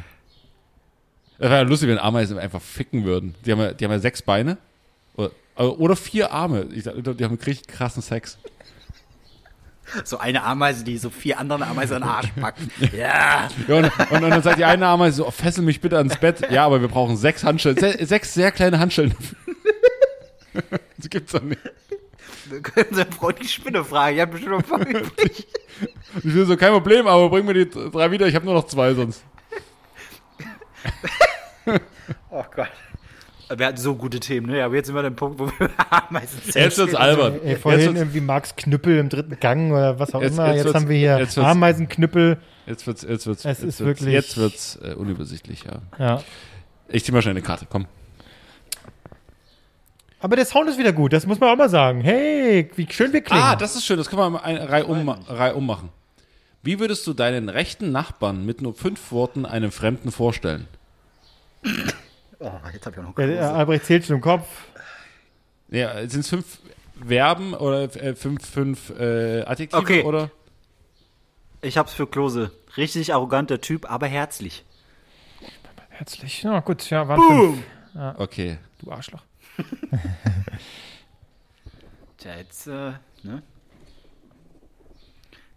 Es wäre ja lustig, wenn Ameisen einfach ficken würden. Die haben ja, die haben ja sechs Beine. Oder, oder vier Arme. Ich sag, die haben richtig krassen Sex. So eine Ameise, die so vier andere Ameisen an den Arsch packt. Ja. Ja, und, und, und dann sagt die eine Ameise so, oh, fessel mich bitte ans Bett. Ja, aber wir brauchen sechs Handschellen. Se sechs sehr kleine Handschellen. das gibt's doch nicht. Wir können seinen Freund die Spinne fragen. Ich habe bestimmt noch ein paar übrig. Ich will so, kein Problem, aber bring mir die drei wieder. Ich habe nur noch zwei sonst. Oh Gott. Wir hatten so gute Themen, ne? Aber jetzt sind wir an dem Punkt, wo wir Ameisen Jetzt wird's albern. Ey, vorhin irgendwie Max Knüppel im dritten Gang oder was auch Jetzt- immer. jetzt Jetzt, haben wir hier jetzt Ameisenknüppel. jetzt wird's, jetzt wird's, Es jetzt ist wird's, wirklich- Jetzt wird's äh, unübersichtlich, ja. Ja. Ich zieh mal schnell eine Karte, komm. Aber der Sound ist wieder gut, das muss man auch mal sagen. Hey, wie schön wir klingen. Ah, das ist schön, das können wir mal eine Reihe, um, Reihe ummachen. Wie würdest du deinen rechten Nachbarn mit nur fünf Worten einem Fremden vorstellen? Oh, jetzt habe ich auch noch Kruse. Albrecht zählt schon im Kopf. Ja, sind es fünf Verben oder äh, fünf, fünf äh, Adjektive Okay. oder? Ich hab's für Klose. Richtig arroganter Typ, aber herzlich. Herzlich. Ja, gut, ja, waren fünf. Okay. Du Arschloch. Tja, jetzt, äh, ne?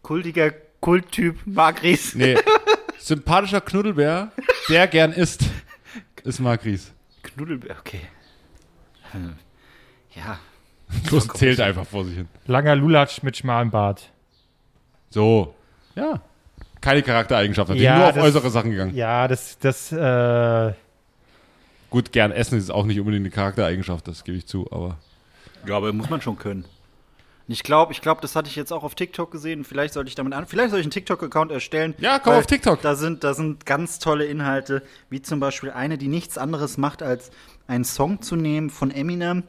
Kultiger Kulttyp Mark Ries. Nee. Sympathischer Knuddelbär, der gern isst, ist Marc Ries. Knuddelbär, okay. Hm. Ja. Das zählt einfach vor sich hin. Langer Lulatsch mit schmalem Bart. So. Ja. Keine Charaktereigenschaft, natürlich Ja, nur auf das- äußere Sachen gegangen. Ja, das, das, äh, Gut, gern essen ist auch nicht unbedingt eine Charaktereigenschaft, das gebe ich zu, aber. Ja, aber muss man schon können. Ich glaube, ich glaube, das hatte ich jetzt auch auf TikTok gesehen. Vielleicht sollte ich damit an. Vielleicht soll ich einen TikTok-Account erstellen. Ja, komm auf TikTok. Da sind, da sind ganz tolle Inhalte, wie zum Beispiel eine, die nichts anderes macht, als einen Song zu nehmen von Eminem,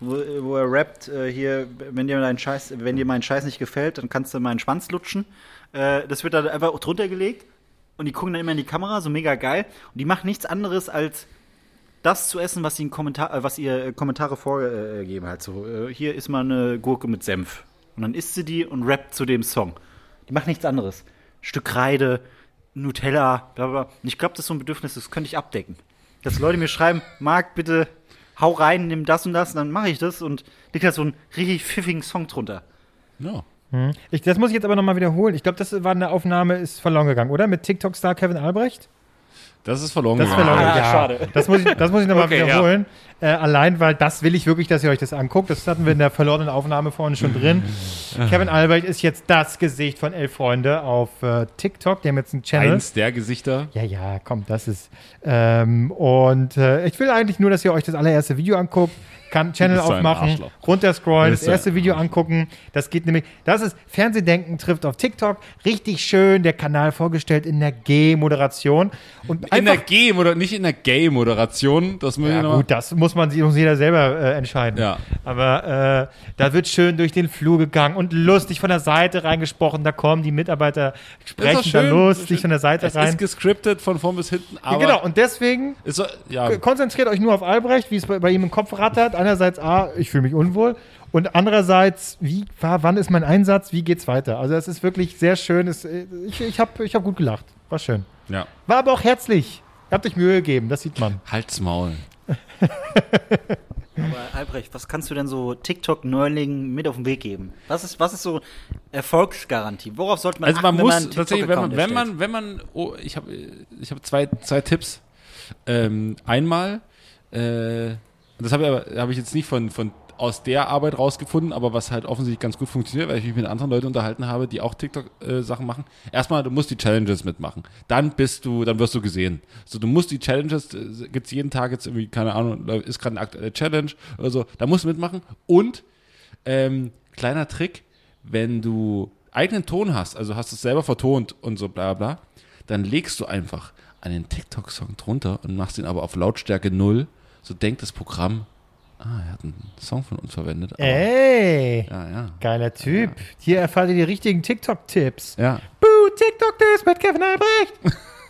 wo, wo er rappt, äh, hier, wenn dir dein Scheiß, wenn dir mein Scheiß nicht gefällt, dann kannst du meinen Schwanz lutschen. Äh, das wird dann einfach drunter gelegt und die gucken dann immer in die Kamera, so mega geil. Und die machen nichts anderes als das zu essen, was, sie in Kommentar, äh, was ihr äh, Kommentare vorgegeben hat. So, äh, hier ist mal eine Gurke mit Senf. Und dann isst sie die und rappt zu dem Song. Die macht nichts anderes. Stück Kreide, Nutella, bla bla. bla. Und ich glaube, das ist so ein Bedürfnis, das könnte ich abdecken. Dass Leute mir schreiben, Marc, bitte hau rein, nimm das und das, und dann mache ich das und liegt da so einen richtig pfiffigen Song drunter. Ja. ich, das muss ich jetzt aber nochmal wiederholen. Ich glaube, das war eine Aufnahme, ist verloren gegangen, oder? Mit TikTok-Star Kevin Albrecht? Das ist verloren Das ist gegangen. verloren. Ah, ja, schade. Das muss ich, das muss ich nochmal Okay, wiederholen. Äh, allein, weil das will ich wirklich, dass ihr euch das anguckt. Das hatten wir in der verlorenen Aufnahme vorhin schon drin. Kevin Albrecht ist jetzt das Gesicht von Elf Freunde auf äh, TikTok. Die haben jetzt einen Channel. Eins der Gesichter. Ja, ja, komm, das ist. Ähm, und äh, ich will eigentlich nur, dass ihr euch das allererste Video anguckt. Kann Channel aufmachen, runterscrollen, das erste Video angucken. Das geht nämlich. Das ist Fernsehdenken trifft auf TikTok. Richtig schön, der Kanal vorgestellt in der G-Moderation. In der einfach, G oder nicht in der Gay-Moderation. Das ja, gut, das muss man sich muss jeder selber äh, entscheiden. Ja. Aber äh, da wird schön durch den Flur gegangen und lustig von der Seite reingesprochen. Da kommen die Mitarbeiter, sprechen doch da schön, lustig schön. von der Seite Es rein. ist gescriptet von vorn bis hinten, Ja, aber genau, und deswegen so, ja, konzentriert euch nur auf Albrecht, wie es bei, bei ihm im Kopf rattert. Einerseits, A, ich fühle mich unwohl. Und andererseits, wie war, wann ist mein Einsatz, wie geht's weiter? Also es ist wirklich sehr schön. Es, äh, ich ich habe ich hab gut gelacht. War schön. ja. War aber auch herzlich. Ihr habt euch Mühe gegeben, das sieht man. Halt's Maul. Aber Albrecht, was kannst du denn so TikTok-Neulingen mit auf den Weg geben? Was ist, was ist so Erfolgsgarantie? Worauf sollte man Also man achten, muss wenn man tatsächlich, wenn man, wenn man, wenn man, oh, ich habe, ich habe zwei, zwei Tipps. Ähm, einmal, äh, das habe ich aber, habe ich jetzt nicht von, von aus der Arbeit rausgefunden, aber was halt offensichtlich ganz gut funktioniert, weil ich mich mit anderen Leuten unterhalten habe, die auch TikTok-Sachen machen. Erstmal, du musst die Challenges mitmachen. Dann bist du, dann wirst du gesehen. So, du musst die Challenges, äh, gibt's jeden Tag jetzt irgendwie, keine Ahnung, ist gerade eine aktuelle Challenge oder so, da musst du mitmachen. Und ähm, kleiner Trick, wenn du eigenen Ton hast, also hast es selber vertont und so bla bla, dann legst du einfach einen TikTok-Song drunter und machst ihn aber auf Lautstärke null. So denkt das Programm, Ah, er hat einen Song von uns verwendet. aber- Ey, Ja, ja. geiler Typ. Hier erfahrt ihr die richtigen TikTok-Tipps. Ja. Buh, TikTok-Tipps mit Kevin Albrecht.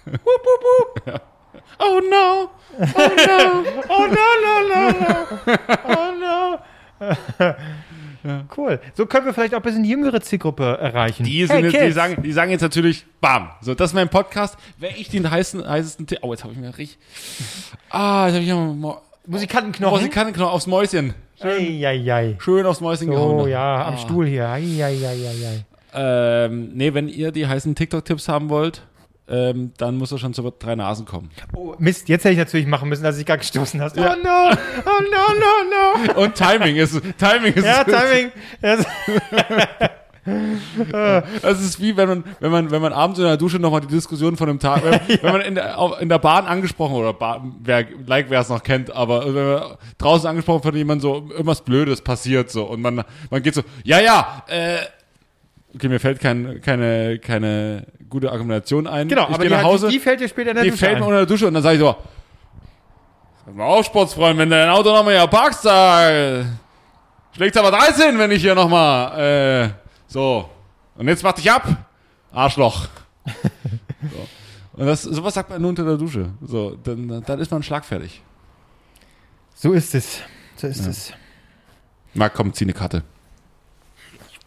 wup, wup, wup. Oh no! Oh, no, no, no, no. Oh, no. Cool. So können wir vielleicht auch ein bisschen die jüngere Zielgruppe erreichen. Die, sind hey, jetzt, die, sagen, die sagen jetzt natürlich, bam. So, das ist mein Podcast. Wäre ich den heißen, heißesten Tipp. Oh, jetzt habe ich mir richtig. Ah, jetzt habe ich ja Mo Musikantenknochen. Musikantenknochen aufs Mäuschen. Eieiei. Schön aufs Mäuschen gehauen. Oh ja, am Ah. Stuhl hier. Eieiei. Ähm, nee, wenn ihr die heißen TikTok-Tipps haben wollt, ähm, dann muss er schon zu drei Nasen kommen. Oh, Mist, jetzt hätte ich natürlich machen müssen, dass ich gar gestoßen hast. Oh no, oh no, no, no. Und Timing ist, Timing ist, Ja, Timing. Ja, Das ist wie wenn man, wenn man, wenn man abends in der Dusche nochmal die Diskussion von einem Tag, wenn, wenn man in der, in der Bahn angesprochen oder Bahn, wer, like wer es noch kennt, aber wenn man draußen angesprochen von jemandem so irgendwas Blödes passiert so und man, man geht so, ja, ja, äh, okay, mir fällt kein, keine, keine gute Argumentation ein. genau, ich aber die, nach Hause, die, die fällt dir später in der die Dusche fällt ein. mir unter der Dusche und dann sage ich so, Sag mal auf, Sportsfreund, wenn du dein Auto nochmal hier parkst, da schlägt's aber 13, wenn ich hier nochmal, äh, so. Und jetzt mach dich ab, Arschloch. so. Und das, sowas sagt man nur unter der Dusche. So, dann, dann ist man schlagfertig. So ist es. So ist es. Marc, komm, zieh eine Karte.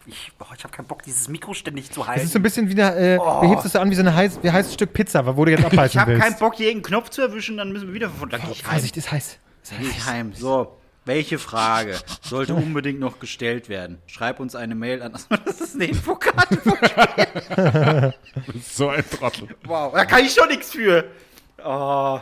Ich, boah, ich habe keinen Bock, dieses Mikro ständig zu Es ist halten. so ein bisschen wie eine, äh, wie hebst du es so an wie so ein heiß, wie heißes Stück Pizza, wo du jetzt Ich abbeißen habe willst. keinen Bock, hier irgendeinen Knopf zu erwischen, dann müssen wir wieder von da ich heim. Vorsicht, ist heiß. Geh ich heim. So, welche Frage sollte unbedingt noch gestellt werden? Schreib uns eine Mail an. Das ist eine Infokarte. So ein Trottel. Wow, da kann ich schon nichts für. Oh.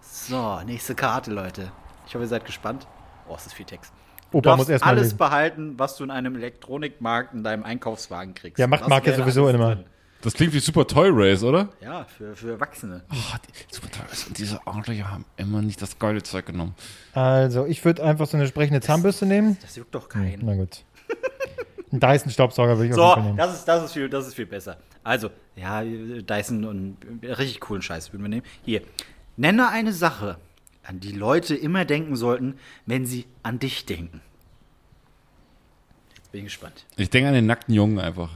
So, nächste Karte, Leute. Ich hoffe, ihr seid gespannt. Oh, es ist viel Text. Du Opa muss darfst erstmal alles lesen. behalten, was du in einem Elektronikmarkt in deinem Einkaufswagen kriegst. Ja, macht Das Marc ja wäre sowieso immer. drin. Das klingt wie Super Toy Race, oder? Ja, für, für Erwachsene. Oh, die, Super Toy Race und diese Arschlöcher haben immer nicht das geile Zeug genommen. Also, ich würde einfach so eine sprechende Zahnbürste nehmen. Das juckt doch keinen. Na gut. Ein Dyson-Staubsauger würde ich So, Fall nehmen. das ist, das, ist viel, das ist viel besser. Also, ja, Dyson und richtig coolen Scheiß würden wir nehmen. Hier, nenne eine Sache, an die Leute immer denken sollten, wenn sie an dich denken. Jetzt bin ich gespannt. Ich denke an den nackten Jungen einfach.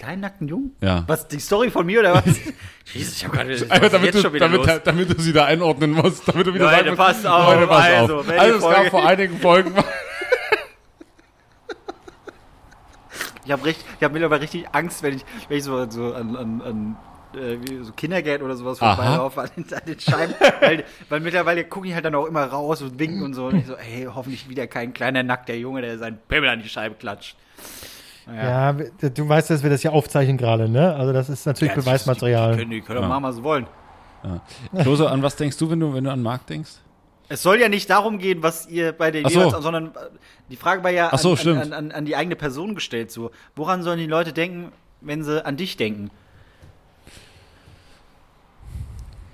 Kleinen nackten Jungen? Ja. Was, die Story von mir oder was? Jesus, ich hab gerade damit, jetzt du, schon wieder damit, los. damit du sie da einordnen musst, damit du wieder Leute, sagen musst, passt auf, Leute, pass also, auf. Also es gab vor einigen Folgen Ich habe ich hab mittlerweile richtig Angst, wenn ich, wenn ich so, so an, an, an äh, so Kindergeld oder sowas vorbeilaufe an, den- an den Scheiben. weil, weil mittlerweile gucke ich halt dann auch immer raus und winken und so. Und ich so, hey, hoffentlich wieder kein kleiner nackter Junge, der seinen Pimmel an die Scheibe klatscht. Ja, du weißt, dass wir das hier aufzeichnen gerade, ne? Also, das ist natürlich Ja, Beweismaterial. Die können, die können doch machen, was sie wollen. Klose, an was denkst du, wenn du, wenn du an Marc denkst? Es soll ja nicht darum gehen, was ihr bei den so. jeweils, sondern äh, die Frage war ja Ach so, an, an, an, an die eigene Person gestellt. So, woran sollen die Leute denken, wenn sie an dich denken?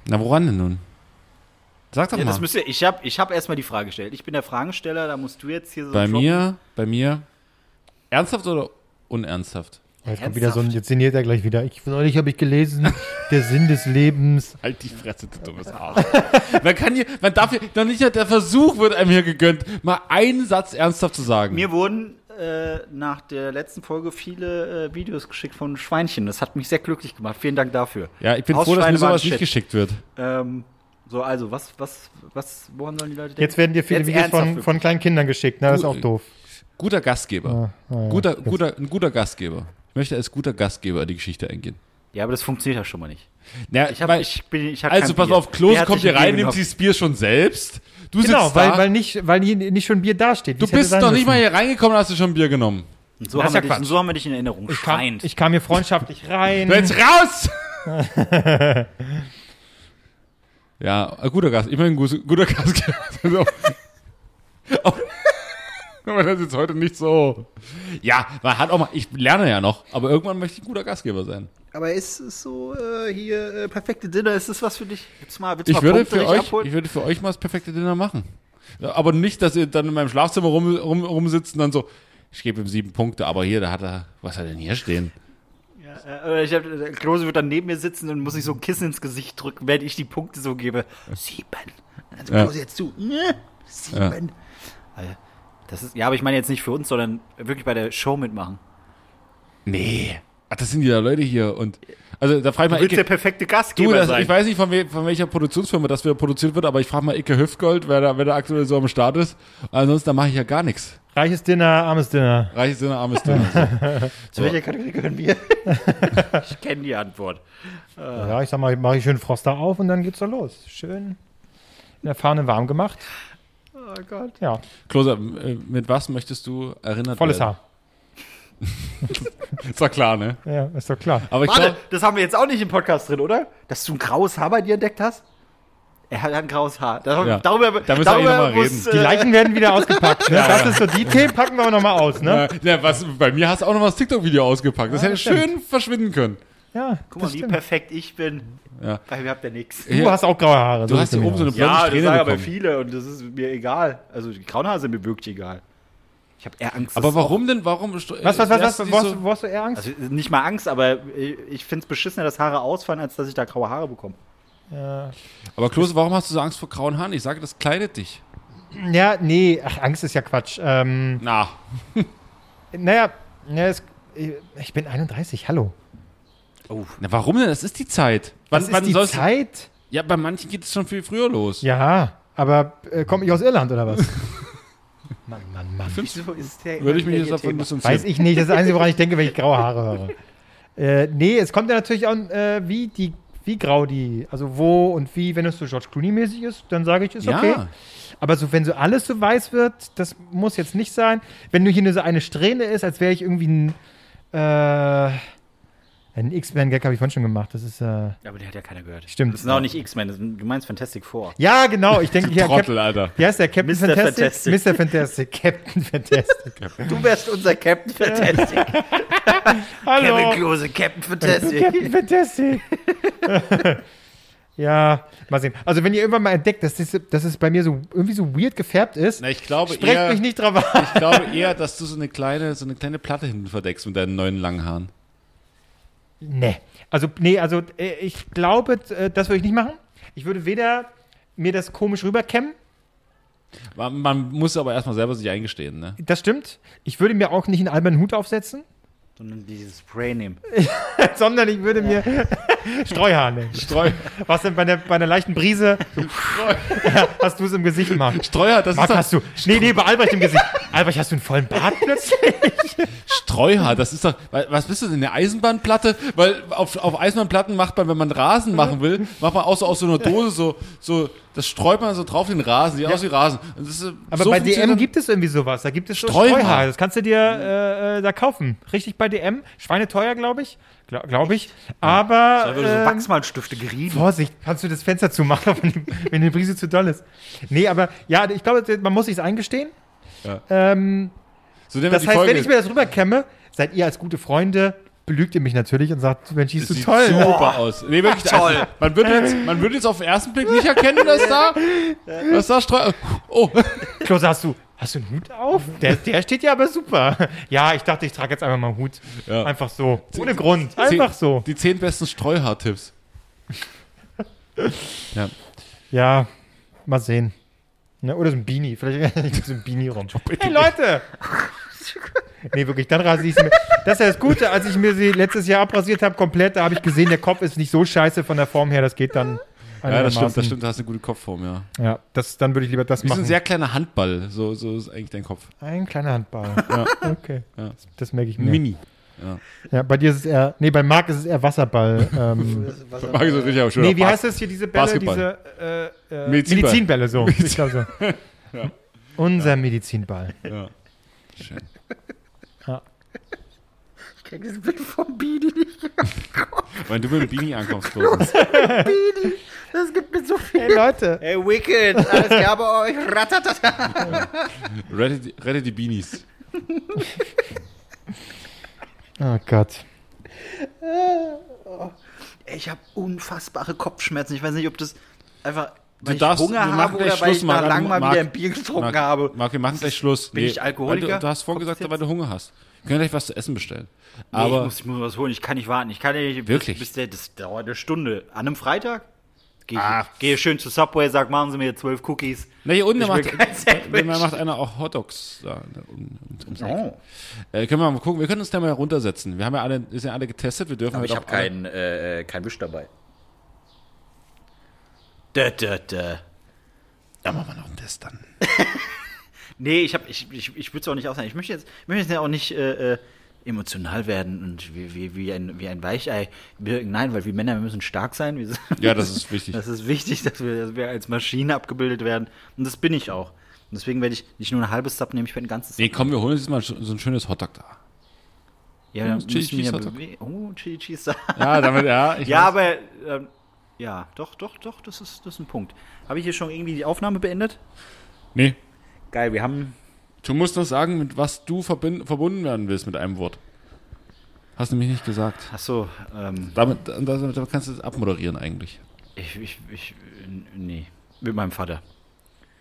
Na, woran denn nun? Sag doch Ja, das mal. müsst ihr, ich habe ich hab erstmal die Frage gestellt. Ich bin der Fragensteller, da musst du jetzt hier so. Bei mir, bei mir, ernsthaft oder unernsthaft? Jetzt kommt wieder so ein, jetzt sinniert er gleich wieder. Ich, neulich habe ich gelesen, der Sinn des Lebens. Halt die Fresse, du dummes Arsch. man kann hier, man darf hier, noch nicht der Versuch wird einem hier gegönnt, mal einen Satz ernsthaft zu sagen. Mir wurden äh, nach der letzten Folge viele äh, Videos geschickt von Schweinchen. Das hat mich sehr glücklich gemacht. Vielen Dank dafür. ja, ich bin Aus froh, dass mir sowas nicht geschickt wird. Ähm, so, also, was, was, was, woran sollen die Leute denken? Jetzt werden dir viele Jetzt Videos von, von kleinen Kindern geschickt, ne? Das ist auch doof. Guter Gastgeber. Ah, ja. guter, guter, ein guter Gastgeber. Ich möchte als guter Gastgeber in die Geschichte eingehen. Ja, aber das funktioniert ja schon mal nicht. Ja, Ich hab, weil- ich bin, ich hab also pass Bier. auf, Klose kommt hier rein, nimmt sich das Bier schon selbst. Du Genau, sitzt weil, da. weil, nicht, weil hier nicht schon Bier dasteht. du bist noch nicht mal hier reingekommen und hast du schon Bier genommen. Und so, Das haben wir ja dich, so haben wir dich in Erinnerung. Ich kam, ich kam hier freundschaftlich rein. Du jetzt raus! ja, guter Gast. Ich meine, ein gu- guter Gastgeber. Aber das ist jetzt heute nicht so. Ja, man hat auch mal, ich lerne ja noch, aber irgendwann möchte ich ein guter Gastgeber sein. aber ist es so äh, hier äh, perfekte Dinner? Ist das was für dich? Du mal, willst du Ich mal würde, Punkte für euch, abholen? ich würde für euch mal das perfekte Dinner machen. Ja, aber nicht, dass ihr dann in meinem Schlafzimmer rum, rum, rumsitzt und dann so, ich gebe ihm sieben Punkte, aber hier, da hat er, was hat er denn hier stehen? Äh, ich hab, der Klose wird dann neben mir sitzen und muss sich so ein Kissen ins Gesicht drücken, während ich die Punkte so gebe. Sieben. Also Ja. Klose jetzt zu. Ne? Sieben. Alter, Das ist, ja, aber ich meine jetzt nicht für uns, sondern wirklich bei der Show mitmachen. Nee. Ach, das sind ja Leute hier und also da frage ich Du mal willst der perfekte du, Gastgeber das, sein. ich weiß nicht von, we, von welcher Produktionsfirma das wieder produziert wird, aber ich frage mal Icke Hüftgold, wer da, wer da aktuell so am Start ist. Ansonsten da mache ich ja gar nichts. Reiches Dinner, armes Dinner. Reiches Dinner, armes Dinner. Zu welcher Kategorie gehören wir? ich kenne die Antwort. Ja, ich sag mal, mache ich schön Froster auf und dann geht's doch los. Schön in der Fahne warm gemacht. Oh Gott. Ja, Klose, äh, mit was möchtest du erinnert volles werden? Haar. Ist doch klar, ne? Ja, ist doch klar. Aber ich Warte, glaube, das haben wir jetzt auch nicht im Podcast drin, oder? Dass du ein graues Haar bei dir entdeckt hast? Er hat ein graues Haar. Dar Ja. Darüber, Da müssen wir darüber eh noch mal muss, reden. Die äh, Leichen werden wieder ausgepackt. Ne? das ist so die Themen, packen wir nochmal aus. Ne? ja, was, bei mir hast du auch noch mal das TikTok-Video ausgepackt. Das Ja, hätte das schön verschwinden können. Ja, Guck mal, das wie stimmt. perfekt ich bin. Ja. Bei mir habt ihr nichts. Du hast auch graue Haare. Du hast sieht's hier oben so eine blonde Ja, das Strähne sagen aber bekommen. viele und das ist mir egal. Also die grauen Haare sind mir wirklich egal. Ich habe eher Angst. Aber dass warum denn? Warum? Was, was, was, was, was, wo, hast, du- wo hast du eher Angst? Also nicht mal Angst, aber ich finde es beschissener, dass Haare ausfallen, als dass ich da graue Haare bekomme. ja. Aber Klose, warum hast du so Angst vor grauen Haaren? Ich sage, das kleidet dich. ja, nee, ach, Angst ist ja Quatsch. Ähm, Na, naja, ja, es, ich bin 31, hallo. Na, warum denn? Das ist die Zeit. Wann, Was wann ist die soll's- Zeit? Ja, bei manchen geht es schon viel früher los. Ja, aber äh, komme ich aus Irland oder was? Mann, Mann, Mann. Wieso ist der Würde ich mich jetzt davon distanzieren. Weiß ich nicht, das ist das Einzige, woran ich denke, wenn ich graue Haare höre. Äh, nee, es kommt ja natürlich an, äh, wie, die, wie grau die, also wo und wie, wenn es so George Clooney-mäßig ist, dann sage ich, ist Ja. okay. Aber so, wenn so alles so weiß wird, das muss jetzt nicht sein. Wenn nur hier nur so eine Strähne ist, als wäre ich irgendwie ein, äh, ein X-Men-Gag habe ich vorhin schon gemacht. Das ist, äh, Ja, aber der hat ja keiner gehört. Stimmt. Das sind auch nicht X-Men, das sind- du meinst Fantastic Four. ja, genau, ich denke, hier, Cap, Trottel, Alter. wie heißt der? Captain Mr. Fantastic? Fantastic. Mr. Fantastic. Captain Fantastic. Du wärst unser Captain Fantastic. Hallo. Klose, Captain Fantastic. Captain Fantastic. ja, mal sehen. Also, wenn ihr irgendwann mal entdeckt, dass, das, dass es bei mir so irgendwie so weird gefärbt ist, Na, ich glaube sprecht eher, mich nicht drauf an. ich glaube eher, dass du so eine kleine, so eine kleine Platte hinten verdeckst mit deinen neuen langen Haaren. Nee. Also, nee, also äh, ich glaube, äh, das würde ich nicht machen. Ich würde weder mir das komisch rüberkämmen, Man, man muss aber erstmal selber sich eingestehen, ne? das stimmt. Ich würde mir auch nicht einen albernen Hut aufsetzen, Sondern dieses Spray nehmen. sondern ich würde mir Streuhaar nehmen. Streu, Was denn bei einer, bei einer leichten Brise ja, hast du es im Gesicht gemacht. Streuhaar, das Marc, ist hast du. Nee, nee, bei Albrecht im Gesicht. Albrecht, hast du einen vollen Bart plötzlich? Streuhaar, das ist doch, was bist du denn, eine Eisenbahnplatte? Weil auf, auf Eisenbahnplatten macht man, wenn man Rasen machen will, macht man auch so aus so einer Dose so, so, das streut man so drauf den Rasen, sieht aus wie Rasen. Ist, Aber so bei DM gibt es irgendwie sowas. Da gibt es so Streuhaar. Streuhaar. Das kannst du dir äh, äh, da kaufen. Richtig bei DM. Schweineteuer, glaube ich. Gla glaube ich. Aber. Da würde so ähm, Wachsmalstifte gerieben. Vorsicht, kannst du das Fenster zumachen, wenn die, wenn die Brise zu doll ist. Nee, aber ja, ich glaube, man muss sich eingestehen. Ja. Ähm, so das die heißt, Folge. wenn ich mir das rüberkämme, seid ihr als gute Freunde, belügt ihr mich natürlich und sagt, Mensch, die ist Das so sieht toll. super aus. Nee, wirklich toll. Also, man, würde jetzt, man würde jetzt auf den ersten Blick nicht erkennen, dass da, dass da Streu. Oh, Klose, hast du, hast du einen Hut auf? Der, der steht ja aber super. Ja, ich dachte, ich trage jetzt einfach mal einen Hut. Ja. Einfach so. Ohne Grund. Einfach zehn, so. Die zehn besten Streuhaartipps. ja. Ja, mal sehen. Ne, oder so ein Beanie. Vielleicht liegt so ein Beanie rum. Hey Leute! nee, wirklich, dann rasiere ich sie mir. Das ist ja das Gute, als ich mir sie letztes Jahr abrasiert habe, komplett, da habe ich gesehen, der Kopf ist nicht so scheiße von der Form her, das geht dann. Ja, das stimmt, das stimmt, da hast du eine gute Kopfform, ja. Ja, das, dann würde ich lieber das Wie machen. ein sehr kleiner Handball, so, so ist eigentlich dein Kopf. ein kleiner Handball. Okay, Ja. das, das merke ich mir. Mini. Ja, bei dir ist es eher, nee, bei Marc ist es eher Wasserball. ähm, Mag ich so richtig, aber schön. nee, wie heißt das hier, diese Bälle, Basketball. diese äh, äh, Medizinball. Medizinbälle, so. Ich glaub so. Unser Medizinball. Ja. Schön. Ich krieg das Bild vom Beanie nicht. Wenn du mit dem Beanie ankommst, Klose. Das gibt mir so viel. Hey Leute. Hey, Wicked, alles klar bei euch. Ratatata. Rette, die- rette die Beanies. Oh Gott. Ich habe unfassbare Kopfschmerzen. Ich weiß nicht, ob das einfach, weil ich darfst- Hunger habe oder weil Schluss, ich da Marc. lang mal Marc, wieder ein Bier getrunken Marc, habe. Marc, wir machen gleich Schluss. bin ich Alkoholiker? Weil du, du hast vorhin Kommt gesagt, das weil du Hunger hast. Wir können gleich was zu essen bestellen. Nee, Aber ich, muss, ich muss was holen. Ich kann nicht warten. Ich kann nicht bis, Wirklich? Bis der, das dauert eine Stunde. An einem Freitag? Gehe Ach. geh schön zu Subway, sag, machen Sie mir zwölf Cookies. Na, hier unten macht, macht einer auch Hotdogs. Da, da, um. Oh. Äh, können wir mal gucken, wir können uns da mal runtersetzen. Wir haben ja alle, ist ja alle getestet, wir dürfen Aber heute ich habe keinen äh, kein Wisch dabei. Da, da, da. Da machen wir noch einen Test dann. Nee, ich, hab- ich, ich, ich würde es auch nicht aussagen. Ich möchte jetzt, ich möchte jetzt ja auch nicht äh, äh, emotional werden und wie, wie, wie, ein, wie ein Weichei wirken. Nein, weil wir Männer wir müssen stark sein. Wir, Ja, das ist wichtig. Das ist wichtig, dass wir, dass wir als Maschine abgebildet werden. Und das bin ich auch. Und deswegen werde ich nicht nur ein halbes Sub nehmen, ich werde ein ganzes Nee, Sub komm, wir holen uns jetzt mal so ein schönes Hotdog da. Ja, dann Chili Cheese ja Oh, Chili Cheese. Ja, damit, ja. Ja, weiß. aber ähm, ja, doch, doch, doch, das ist, das ist ein Punkt. Habe ich hier schon irgendwie die Aufnahme beendet? Nee. Geil, wir haben. Du musst noch sagen, mit was du verbind, verbunden werden willst mit einem Wort. Hast du nämlich nicht gesagt. Achso, ähm, Damit, damit, damit kannst du es abmoderieren eigentlich. ich, ich, ich, nee, mit meinem Vater.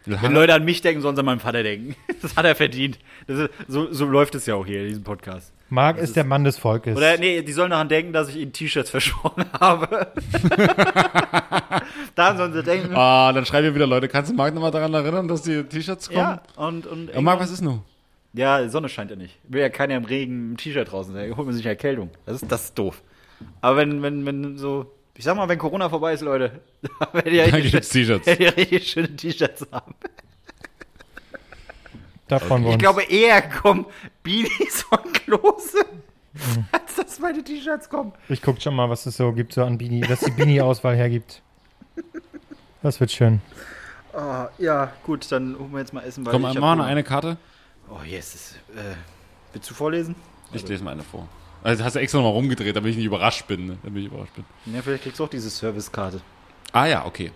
Wenn Leute an mich denken, sollen sie an meinen Vater denken. Das hat er verdient. Das ist, so, so läuft es ja auch hier in diesem Podcast. Marc ist der Mann des Volkes. Oder nee, die sollen daran denken, dass ich ihnen T-Shirts versprochen habe. Daran sollen sie denken. Ah, dann schreiben wir wieder Leute, kannst du Marc nochmal daran erinnern, dass die T-Shirts kommen? Ja, und, und Ja, Marc, was ist nun? Ja, die Sonne scheint ja nicht. Will ja keiner im Regen im T-Shirt draußen sein. Da holt man sich Erkältung. Das ist, das ist doof. Aber wenn, wenn, wenn so, ich sag mal, wenn Corona vorbei ist, Leute, dann werdet ihr Dann richtig, gibt's T-Shirts. werdet ihr richtig schöne T-Shirts haben. da freuen wir Ich glaube, eher kommen Beanies von Klose, als dass meine T-Shirts kommen. ich guck schon mal, was es so gibt, so an Bini, dass die Bini-Auswahl hergibt. Das wird schön. Ah, ja, gut, dann holen wir jetzt mal Essen, weil Komm, ich wir Hunger. eine Karte? Oh, yes. Äh, willst du vorlesen? Ich lese mal eine vor. Also hast du extra nochmal rumgedreht, damit ich nicht überrascht bin. Ne? Damit ich überrascht bin. Ja, vielleicht kriegst du auch diese Servicekarte. Ah ja, okay.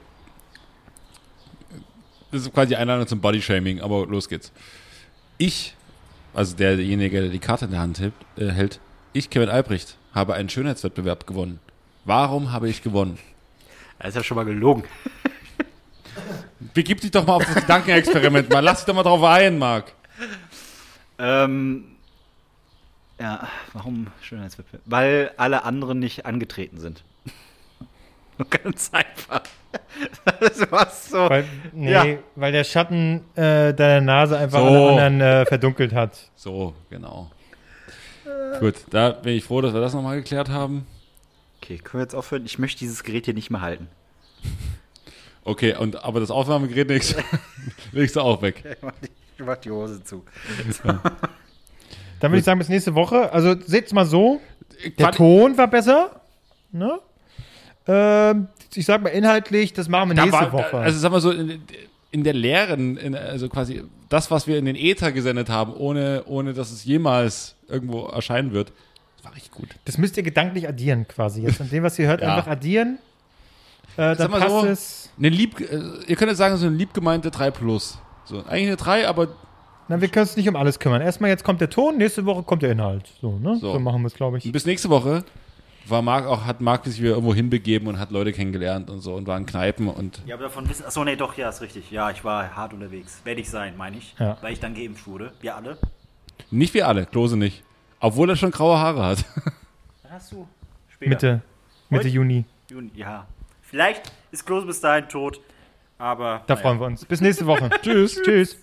Das ist quasi die Einladung zum Bodyshaming, aber los geht's. Ich, also derjenige, der die Karte in der Hand hält, äh, hält ich, Kevin Albrecht, habe einen Schönheitswettbewerb gewonnen. Warum habe ich gewonnen? Das ist ja schon mal gelogen. Begib dich doch mal auf das Gedankenexperiment mal. Lass dich doch mal drauf ein, Marc. Ähm, ja, warum Schönheitswettbewerb? Weil alle anderen nicht angetreten sind. Ganz einfach. Das war so. Weil, nee, Ja. weil der Schatten äh, deiner Nase einfach So. alle anderen äh, verdunkelt hat. So, genau. Gut, da bin ich froh, dass wir das nochmal geklärt haben. Okay, können wir jetzt aufhören? Ich möchte dieses Gerät hier nicht mehr halten. Okay, und aber das Aufnahmegerät legst, legst du auch weg. Ich mach die, ich mach die Hose zu. Dann würde ich sagen, bis nächste Woche. Also seht's mal so, der Quali- Ton war besser. Ne? Ähm, ich sag mal inhaltlich, das machen wir Da nächste war, Woche. Also sag mal so, in, in der leeren, in, also quasi das, was wir in den Äther gesendet haben, ohne, ohne dass es jemals irgendwo erscheinen wird, war richtig gut. das müsst ihr gedanklich addieren quasi. Jetzt an dem, was ihr hört, Ja. einfach addieren. Äh, dann Sag mal passt so, es. Eine lieb, äh, ihr könnt jetzt sagen, so eine liebgemeinte 3 Plus. So, eigentlich eine 3, aber Na, wir können uns nicht um alles kümmern. Erstmal jetzt kommt der Ton, nächste Woche kommt der Inhalt. So, ne? So. So, machen wir es, glaube ich. bis nächste Woche war Marc auch, hat Marc sich wieder irgendwo hinbegeben und hat Leute kennengelernt und so und war in Kneipen und Ja, aber davon wissen. Achso, nee, doch, ja, ist richtig. Ja, ich war hart unterwegs. Werde ich sein, meine ich. Ja. Weil ich dann geimpft wurde. Wir alle. nicht wie alle, Klose nicht. Obwohl er schon graue Haare hat. Dann hast du. Später. Mitte, Mitte Heute? Juni. Juni, ja. Vielleicht ist Klose bis dahin tot. Aber. Da naja. freuen wir uns. Bis nächste Woche. Tschüss. Tschüss.